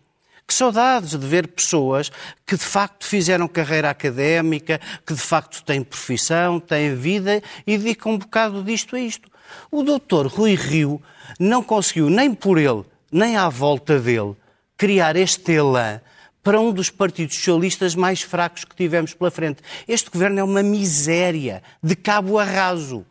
Que saudades de ver pessoas que de facto fizeram carreira académica, que de facto têm profissão, têm vida e dedicam um bocado disto a isto. O doutor Rui Rio não conseguiu, nem por ele, nem à volta dele, criar este elan para um dos partidos socialistas mais fracos que tivemos pela frente. Este governo é uma miséria de cabo a raso.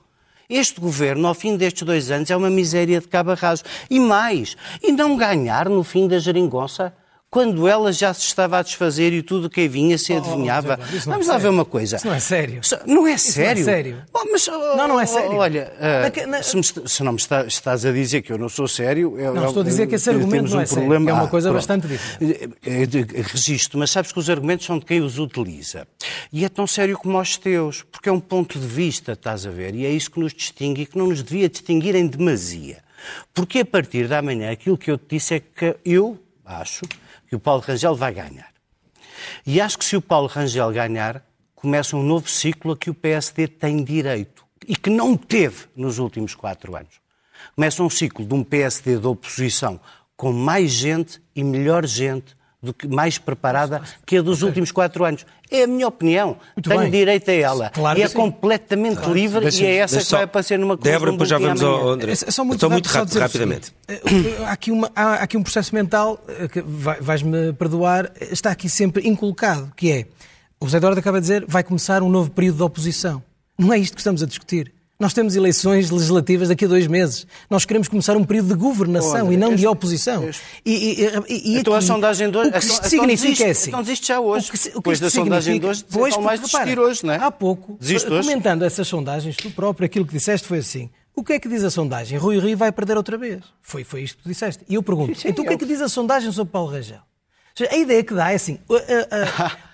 Este governo, ao fim destes dois anos, é uma miséria de cabo a raso. E mais, e não ganhar no fim da geringonça? Quando ela já se estava a desfazer e tudo o que vinha se oh, adivinhava. Oh, oh, Vamos lá ver uma coisa. Isso não é sério. Não é sério? Não é sério. Oh, mas, oh, não, não é sério. Olha, uh, na... se, me, se, não me está, estás a dizer que eu não sou sério... Eu, não, estou a dizer que esse argumento não é um sério, problema. é uma coisa ah, bastante diferente. É registro, mas sabes que os argumentos são de quem os utiliza. E é tão sério como os teus, porque é um ponto de vista, estás a ver, e é isso que nos distingue e que não nos devia distinguir em demasia. Porque a partir da manhã aquilo que eu te disse é que eu acho que o Paulo Rangel vai ganhar. E acho que se o Paulo Rangel ganhar, começa um novo ciclo a que o PSD tem direito e que não teve nos últimos quatro anos. Começa um ciclo de um PSD de oposição com mais gente e melhor gente do que mais preparada que a dos okay. últimos quatro anos. É a minha opinião. Muito Tenho bem. direito a ela. Claro e é sim. completamente claro. livre deixa, e é essa que vai aparecer numa coisa. Débora, depois já vamos ao André. É, só muito, Estou muito rápido, rapidamente. Eh, há aqui, uma, há aqui um processo mental eh, que vais-me perdoar, está aqui sempre inculcado, que é O José Eduardo acaba de dizer vai começar um novo período de oposição. Não é isto que estamos a discutir. Nós temos eleições legislativas daqui a dois meses. Nós queremos começar um período de governação Olha, e não este, de oposição. Este... E, e, e, então a sondagem de hoje... O que isto então, significa então, é assim... Então desiste já hoje. O que, o que Depois da sondagem de hoje, pois, mais repara, desistir hoje, não é? Há pouco, Desiste comentando hoje? essas sondagens, tu próprio, aquilo que disseste foi assim... O que é que diz a sondagem? Rui Rio vai perder outra vez. Foi, foi isto que tu disseste. E eu pergunto, sim, então o que é que diz a sondagem sobre Paulo Rangel? A ideia que dá é assim: o,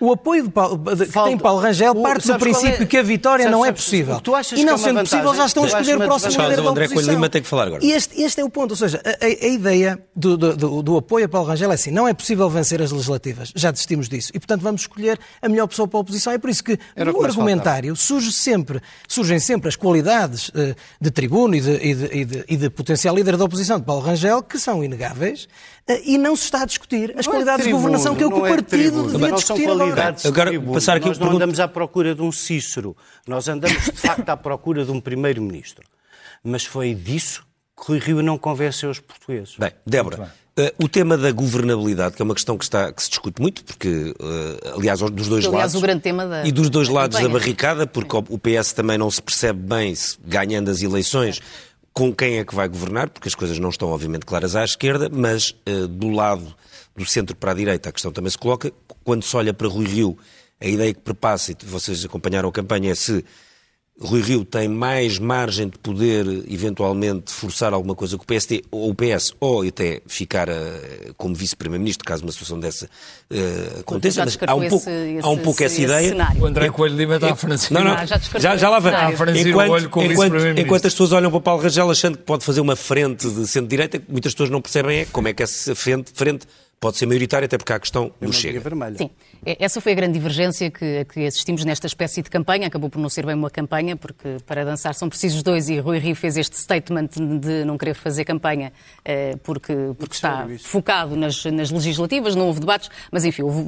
[laughs] o apoio de Paulo, de, que tem Paulo Rangel parte do princípio é? que a vitória sabes, não é possível. e não é sendo possível, já estão a escolher o próximo líder da André Coelho Lima tem que falar agora. E este, este é o ponto. Ou seja, a, a ideia do, do, do, apoio a Paulo Rangel é assim: não é possível vencer as legislativas. Já desistimos disso. E, portanto, vamos escolher a melhor pessoa para a oposição. É por isso que Era no argumentário surge sempre, surgem sempre as qualidades uh, de tribuno e de, e, de, e, de, e de potencial líder da oposição de Paulo Rangel, que são inegáveis e não se está a discutir as não é qualidades é tribuno, de governação que é o que o é partido é devia discutir agora. Agora, passar aqui nós não andamos à procura de um Cícero, nós andamos de facto à procura de um primeiro-ministro. Mas foi disso que Rui Rio não convenceu os portugueses. Bem, Débora, uh, o tema da governabilidade, que é uma questão que, está, que se discute muito, porque, uh, aliás, dos dois aliás, lados... o grande tema da... E dos dois lados da barricada, porque o PS também não se percebe bem, se, ganhando as eleições, com quem é que vai governar, porque as coisas não estão obviamente claras à esquerda, mas uh, do lado do centro para a direita a questão também se coloca. Quando se olha para Rui Rio, a ideia que perpassa, e vocês acompanharam a campanha, é se Rui Rio tem mais margem de poder eventualmente forçar alguma coisa com o PSD ou o PS, ou até ficar uh, como vice-primeiro-ministro, caso uma situação dessa uh, aconteça. Mas há um, pouco, esse, há um pouco essa ideia. O André Coelho Lima está a franzir. Não, não, ah, já, já, já lá vai. Enquanto, enquanto, enquanto, as pessoas olham para o Paulo Rangel achando que pode fazer uma frente de centro-direita, muitas pessoas não percebem é como é que essa frente, frente pode ser maioritária, até porque há a questão do Chega. Vermelha. Sim, essa foi a grande divergência que, que assistimos nesta espécie de campanha. Acabou por não ser bem uma campanha, porque para dançar são precisos dois e Rui Rio fez este statement de não querer fazer campanha eh, porque, porque está focado nas, nas, legislativas, não houve debates, mas enfim, houve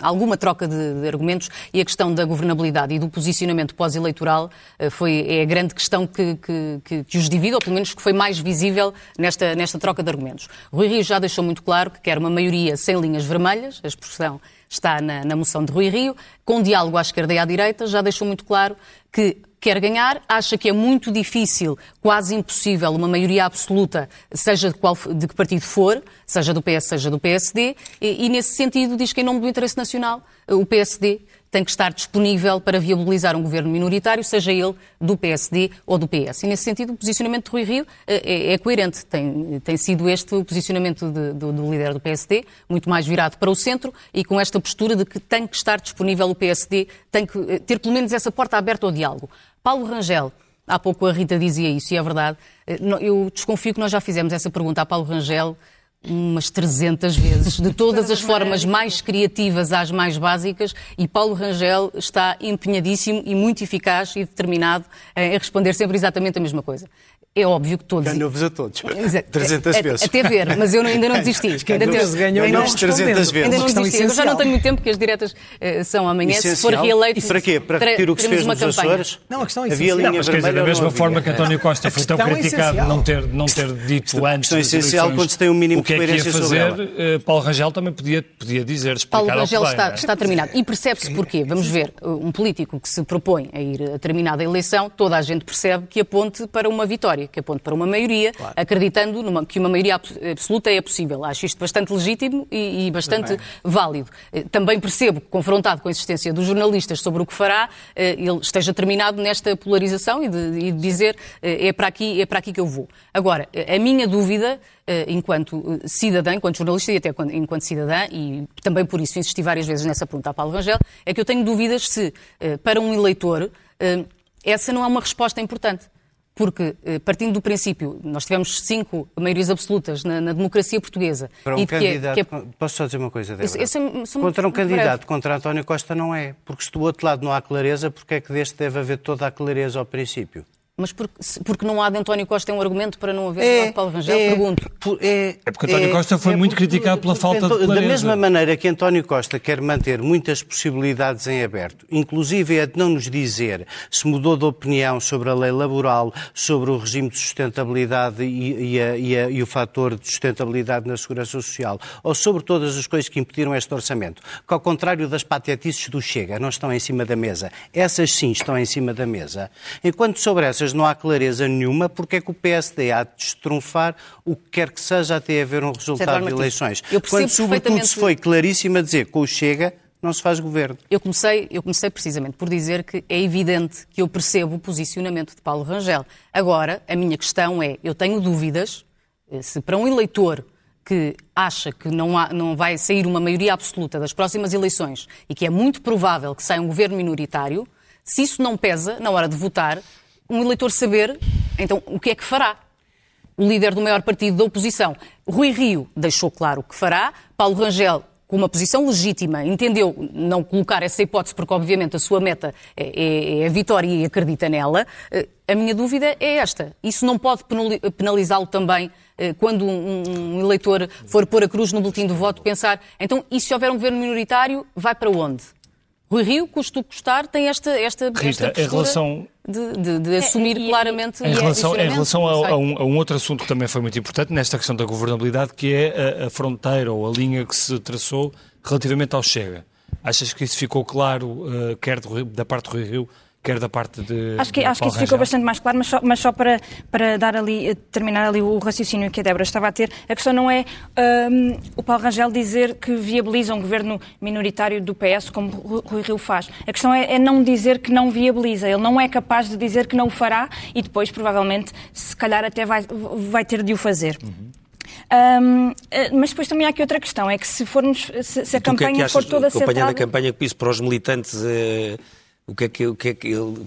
alguma troca de, de argumentos e a questão da governabilidade e do posicionamento pós-eleitoral eh, foi, é a grande questão que, que, que, os divide, ou pelo menos que foi mais visível nesta, nesta troca de argumentos. Rui Rio já deixou muito claro que quer uma maioria sem linhas vermelhas, a expressão está na, na moção de Rui Rio, com diálogo à esquerda e à direita, já deixou muito claro que quer ganhar, acha que é muito difícil, quase impossível, uma maioria absoluta, seja de, qual, de que partido for, seja do PS, seja do PSD, e, e nesse sentido diz que em nome do interesse nacional, o PSD tem que estar disponível para viabilizar um governo minoritário, seja ele do PSD ou do PS. E, nesse sentido, o posicionamento de Rui Rio é, é coerente. Tem, tem, sido este o posicionamento de, do, do, líder do PSD, muito mais virado para o centro e com esta postura de que tem que estar disponível o PSD, tem que eh, ter pelo menos essa porta aberta ao diálogo. Paulo Rangel. Há pouco a Rita dizia isso, e é verdade. Eu desconfio que nós já fizemos essa pergunta a Paulo Rangel umas 300 vezes, de [laughs] todas as formas mais criativas às mais básicas, e Paulo Rangel está empenhadíssimo e muito eficaz e determinado em responder sempre exatamente a mesma coisa. É óbvio que todos. Ganhou-vos a todos. 300 [laughs] vezes. Até ver, mas eu não, ainda não desisti. Ainda ganhou não 300 vezes. Ainda não desisti. Eu já não tenho muito tempo, porque as diretas uh, são amanhã. Essencial. Se for reeleito. E para quê? Para repetir o que se fez nos Açores? Não, a questão é Havia linha não, vermelha. da mesma forma que António Costa foi tão é criticado não ter, não ter dito antes. A questão é essencial quando se tem um mínimo de coerência sobre ela. O que é que ia fazer, Paulo Rangel também podia, podia dizer, explicar Paulo Rangel está, está terminado. E percebe-se porquê. Vamos ver, um político que se propõe a ir a determinada eleição, toda a gente percebe que aponte para uma vitória, que aponte para uma maioria claro. acreditando numa, que uma maioria absoluta é possível. Acho isto bastante legítimo e, e bastante válido. Eh, também percebo que, confrontado com a existência dos jornalistas sobre o que fará, eh, ele esteja terminado nesta polarização e de, de dizer eh, é para, aqui, é para aqui que eu vou. Agora, a minha dúvida enquanto cidadã, enquanto jornalista e até enquanto cidadã, e também por isso insisti várias vezes nessa pergunta a Paulo Rangel, é que eu tenho dúvidas se, para um eleitor, essa não é uma resposta importante porque, eh, partindo do princípio, nós tivemos cinco maiorias absolutas na, na democracia portuguesa. Para um é- candidato, é, é... posso só dizer uma coisa, Débora? Esse, contra um candidato, breve. contra António Costa não é. Porque se do outro lado não há clareza, porque é que deste deve haver toda a clareza ao princípio? Mas porque, porque não há de António Costa é um argumento para não haver é, de Paulo Rangel? É, Pergunto. É, é, porque António Costa foi é, muito criticado pela falta de clareza. Da mesma maneira que António Costa quer manter muitas possibilidades em aberto, inclusive é de não nos dizer se mudou de opinião sobre a lei laboral, sobre o regime de sustentabilidade e, e, a, e, a, e o fator de sustentabilidade na segurança social, ou sobre todas as coisas que impediram este orçamento, que ao contrário das patetices do Chega, não estão em cima da mesa. Essas sim estão em cima da mesa. Enquanto sobre essas não há clareza nenhuma, porque é que o PSD há de destrunfar o que quer que seja até haver um resultado de eleições. Quando, sobretudo, se foi claríssimo a dizer que o Chega não se faz governo. Eu comecei, eu comecei precisamente por dizer que é evidente que eu percebo o posicionamento de Paulo Rangel. Agora, a minha questão é, eu tenho dúvidas eh, se para um eleitor que acha que não, há, não vai sair uma maioria absoluta das próximas eleições e que é muito provável que saia um governo minoritário, se isso não pesa na hora de votar, um eleitor saber, então, o que é que fará. O líder do maior partido da oposição. Rui Rio deixou claro o que fará. Paulo Rangel, com uma posição legítima, entendeu não colocar essa hipótese, porque obviamente a sua meta é, é, é a vitória e acredita nela. Eh, a minha dúvida é esta. Isso não pode penalizá-lo também eh, quando um, eleitor for pôr a cruz no boletim do voto, pensar, então, e se houver um governo minoritário, vai para onde? Rui Rio, custo custar, tem esta, esta, Rita, esta em relação... de, de, de assumir é, claramente... Em relação, em relação a, a, um, a, um, outro assunto que também foi muito importante nesta questão da governabilidade, que é a, a fronteira ou a linha que se traçou relativamente ao Chega. Achas que isso ficou claro, uh, quer da parte do Rui Rio, quer da parte de. Acho que, acho que isso ficou bastante mais claro, mas só, mas só para, para dar ali, eh, terminar ali o raciocínio que a Débora estava a ter, a questão não é um, o Paulo Rangel dizer que viabiliza um governo minoritário do PS, como Rui Rio faz. A questão é, é, não dizer que não viabiliza. Ele não é capaz de dizer que não o fará e depois, provavelmente, se calhar até vai, vai ter de o fazer. Uhum. Um, eh, mas depois também há aqui outra questão, é que se formos, se, se a campanha que é que for toda acertada... Acompanhando a campanha que isso para os militantes é, o que é que, o que, é que ele.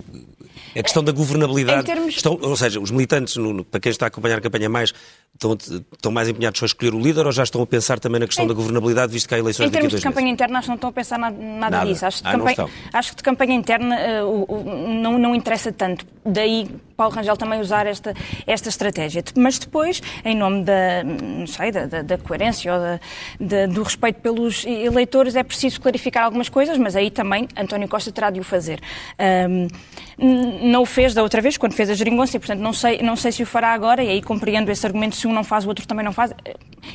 A questão da governabilidade. Termos... Estão, ou seja, os militantes, no, para quem está a acompanhar a campanha mais, estão, estão mais empenhados só a escolher o líder ou já estão a pensar também na questão em, da governabilidade, visto que há eleições Em termos de campanha meses? interna, acho que não estão a pensar nada, nada, nada. disso. Acho, ah, campanha, acho, que de campanha interna uh, uh, não, não interessa tanto. Daí Paulo Rangel também usar esta, esta estratégia. Mas depois, em nome da, não sei, da, da, da coerência ou da, da, do respeito pelos eleitores, é preciso clarificar algumas coisas, mas aí também António Costa terá de o fazer. Um, não o fez da outra vez, quando fez a geringonça, e portanto não sei, não sei se o fará agora, e aí compreendo esse argumento, se um não faz, o outro também não faz,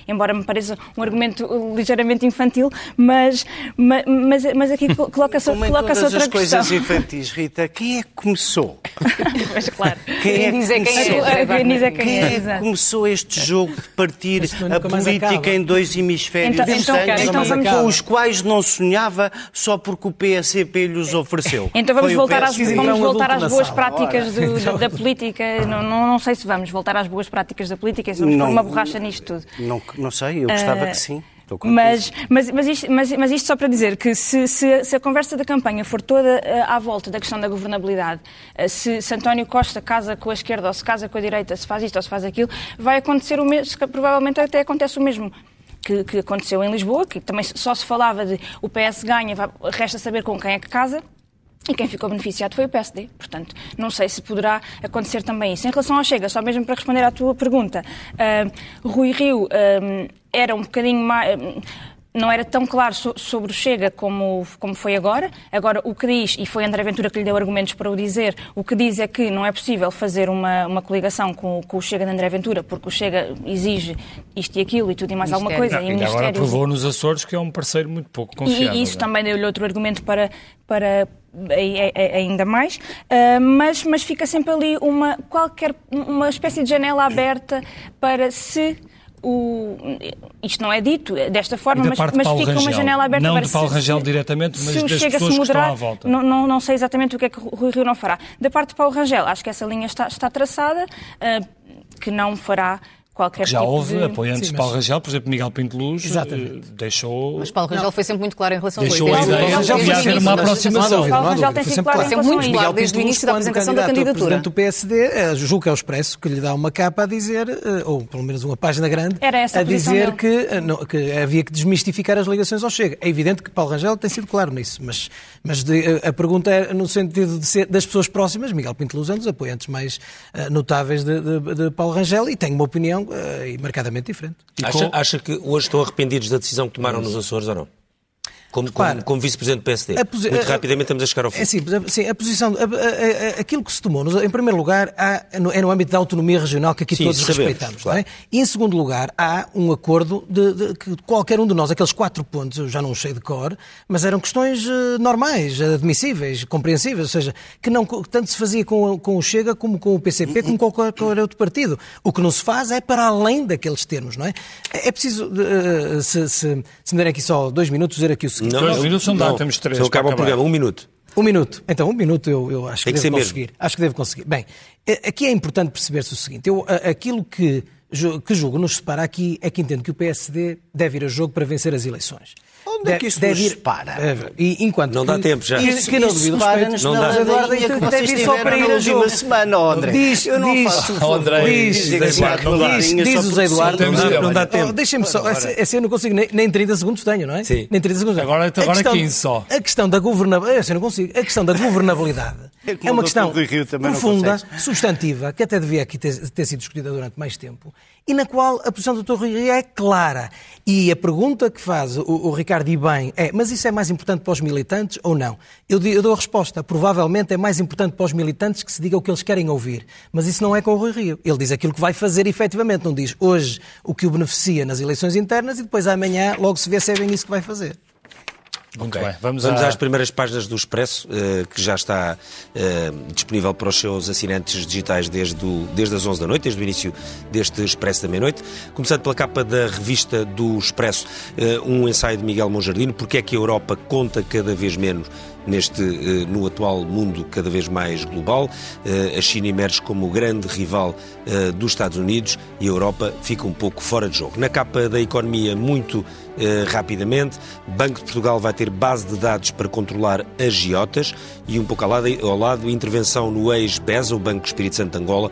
embora me pareça um argumento ligeiramente infantil, mas, mas, mas aqui coloca-se coloca outra questão. as coisas infantis, Rita, quem é que começou? [laughs] pois claro, quem é que quem é, quem é, é que começou este jogo de partir a política em dois hemisférios então, distantes, então, então vamos... com os quais não sonhava só porque o PSCP lhes ofereceu. Então vamos voltar às, vamos voltar às boas práticas do, da, da, política. Não, não, não, sei se vamos voltar às boas práticas da política vamos pôr uma borracha nisto tudo. Não, não sei, eu gostava uh, que sim. Mas, mas, mas, isto, mas, mas, isto, só para dizer que se, se, se, a conversa da campanha for toda uh, à volta da questão da governabilidade, uh, se, se, António Costa casa com a esquerda ou se casa com a direita, se faz isto ou se faz aquilo, vai acontecer o mesmo, provavelmente até acontece o mesmo. Que, que aconteceu em Lisboa, que também só se falava de o PS ganha, resta saber com quem é que casa, e quem ficou beneficiado foi o PSD. Portanto, não sei se poderá acontecer também isso. Em relação ao Chega, só mesmo para responder à tua pergunta, uh, Rui Rio uh, era um bocadinho mais. Uh, não era tão claro so sobre o Chega como, como foi agora. Agora, o que diz, e foi André Ventura que lhe deu argumentos para o dizer, o que diz é que não é possível fazer uma, uma coligação com, com o Chega de André Ventura, porque o Chega exige isto e aquilo e tudo e mais alguma coisa. Não, e, agora provou nos Açores que é um parceiro muito pouco confiável. E isso também deu-lhe outro argumento para, para ainda mais, uh, mas, mas fica sempre ali uma, qualquer, uma espécie de janela aberta para se o, isto não é dito desta forma, mas, mas fica Rangel, uma janela aberta não para de Paulo se, Rangel diretamente, mas das chega pessoas moderar, que estão à volta. Não, não, não, sei exatamente o que é que o Rui Rio não fará. Da parte de Paulo Rangel, acho que essa linha está, está traçada, uh, que não fará qualquer já tipo houve de... apoiantes de Paulo Rangel, por exemplo, Miguel Pinto Luz Exatamente. eh, deixou... Mas Paulo Rangel foi sempre muito claro em relação Deixou a a isso. ideia Paulo de Rangel que foi ia haver uma aproximação. Não Paulo Rangel tem sido claro em a Muito claro. Desde o início da apresentação da candidato a candidatura. presidente do PSD, eh, julgo que é o Expresso que lhe dá uma capa a dizer, eh, ou pelo menos uma página grande, Era essa a a dizer que, eh, não- que havia que desmistificar as ligações ao Chega. É evidente que Paulo Rangel tem sido claro nisso, mas, mas de- eh, a pergunta é no sentido de ser das pessoas próximas. Miguel Pinto Luz é um dos apoiantes mais eh, notáveis de, de- de Paulo Rangel e tem uma opinião eh, marcadamente diferente. Acha, acha que hoje estão arrependidos da decisão que tomaram nos Açores ou não? Como, como, Repara, como vice-presidente do PSD. Muito a- rapidamente estamos a chegar ao fim. É a- sim, a posição, a- a- aquilo que se tomou, em primeiro lugar, há, é no âmbito da autonomia regional que aqui Sim, todos sabemos, respeitamos. claro. não é? E em segundo lugar, há um acordo de, de- que qualquer um de nós, aqueles quatro pontos, eu já não sei de cor, mas eram questões eh, normais, admissíveis, compreensíveis, ou seja, que não, que tanto se fazia com, o- com o Chega como com o PCP, como com qualquer outro partido. O que não se faz é para além daqueles termos, não é? É preciso, eh, se, se, se me derem aqui só dois minutos, dizer aqui o seguinte. Dois minutos não dá, temos três Só acaba o programa, um minuto. Um minuto. Então, um minuto eu, eu acho Tem que, que devo ser mesmo. conseguir. Acho que devo conseguir. Bem, eh, aqui é importante perceber-se o seguinte. Eu, aquilo que, que julgo nos separa aqui é que entendo que o PSD deve ir a jogo para vencer as eleições. Onde é que isso nos separa? Eh, e, enquanto Não dá tempo já. Isso- que não devido respeito. Não dá. Então que vocês deve ir só para ir a jogo. semana, André. Diz, eu não diz, faço André, diz, diz, assim Diz, o Zé Eduardo. Não dá- tempo. não dá Oh, tempo. Deixem-me só, essa, essa eu não consigo, nem, nem 30 segundos tenho, não é? Sim. Nem 30 segundos. Agora- A agora questão- 15 só. A questão da governabilidade, essa eu não consigo, a questão da governabilidade [laughs] É é uma questão profunda, substantiva, que até devia aqui ter, ter sido discutida durante mais tempo, e na qual a posição do Dr. Rui Rio é clara. E a pergunta que faz o, o Ricardo e bem é, mas isso é mais importante para os militantes ou não? Eu, eu dou a resposta, provavelmente é mais importante para os militantes que se diga o que eles querem ouvir. Mas isso não é com o Rui Rio. Ele diz aquilo que vai fazer efetivamente, não diz hoje o que o beneficia nas eleições internas e depois amanhã logo se vê se é bem isso que vai fazer. Muito Ok. bem, vamos, Vamos à- às primeiras páginas do Expresso, eh, que já está eh, disponível para os seus assinantes digitais desde, o- desde as 11 da noite, desde o início deste Expresso da meia-noite. Começando pela capa da revista do Expresso, eh, um ensaio de Miguel Monjardino, porque é que a Europa conta cada vez menos neste, eh, no atual mundo cada vez mais global. Eh, A China emerge como grande rival eh, dos Estados Unidos e a Europa fica um pouco fora de jogo. Na capa da economia, muito rapidamente, Banco de Portugal vai ter base de dados para controlar agiotas e um pouco ao lado, ao lado intervenção no ex-BESA, o Banco Espírito Santo de Angola,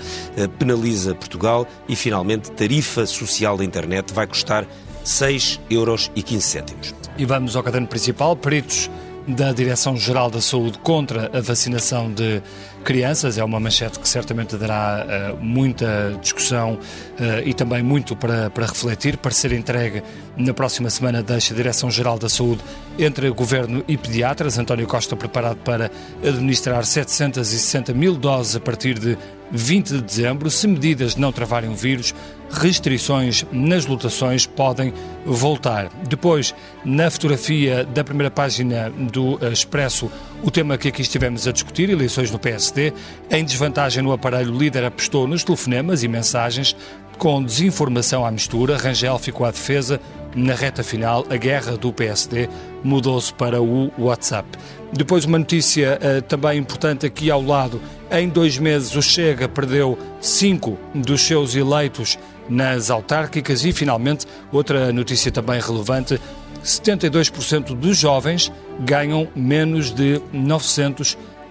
penaliza Portugal e finalmente tarifa social da internet vai custar 6 euros 15 cêntimos. E vamos ao caderno principal. Peritos da Direção-Geral da Saúde contra a vacinação de crianças. É uma manchete que certamente dará eh, muita discussão eh, e também muito para, para refletir. Para ser entregue na próxima semana deixa a Direção-Geral da Saúde entre Governo e pediatras. António Costa preparado para administrar 760 mil doses a partir de 20 de dezembro. Se medidas não travarem o vírus, restrições nas lotações podem voltar. Depois, na fotografia da primeira página do Expresso, o tema que aqui estivemos a discutir, eleições no PSD, em desvantagem no aparelho, o líder apostou nos telefonemas e mensagens com desinformação à mistura. Rangel ficou à defesa. Na reta final, a guerra do PSD mudou-se para o WhatsApp. Depois, uma notícia eh, também importante aqui ao lado. Em dois meses, o Chega perdeu cinco dos seus eleitos nas autárquicas e, finalmente, outra notícia também relevante: 72% dos jovens ganham menos de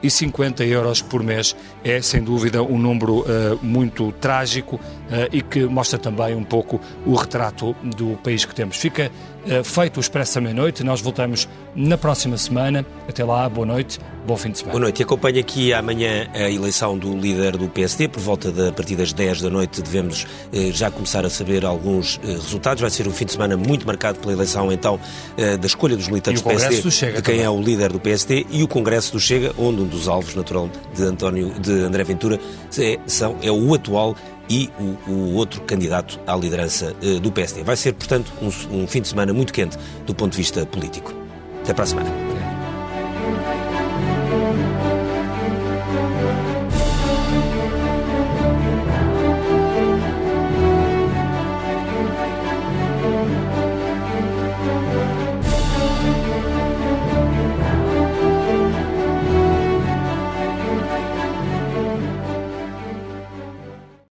950 euros por mês. É, sem dúvida, um número eh, muito trágico eh, e que mostra também um pouco o retrato do país que temos. Fica feito o Expresso à meia-noite. Nós voltamos na próxima semana. Até lá, boa noite, bom fim de semana. Boa noite. E acompanho aqui amanhã a eleição do líder do PSD. Por volta da partir das 10 da noite devemos eh, já começar a saber alguns eh, resultados. Vai ser um fim de semana muito marcado pela eleição, então, eh, da escolha dos militantes o Congresso PSD, do Chega de quem também. é o líder do PSD, e o Congresso do Chega, onde um dos alvos, natural, de, António, de André Ventura é, são, é o atual e o, o outro candidato à liderança eh, do PSD. Vai ser, portanto, um, um fim de semana muito quente do ponto de vista político. Até para a semana.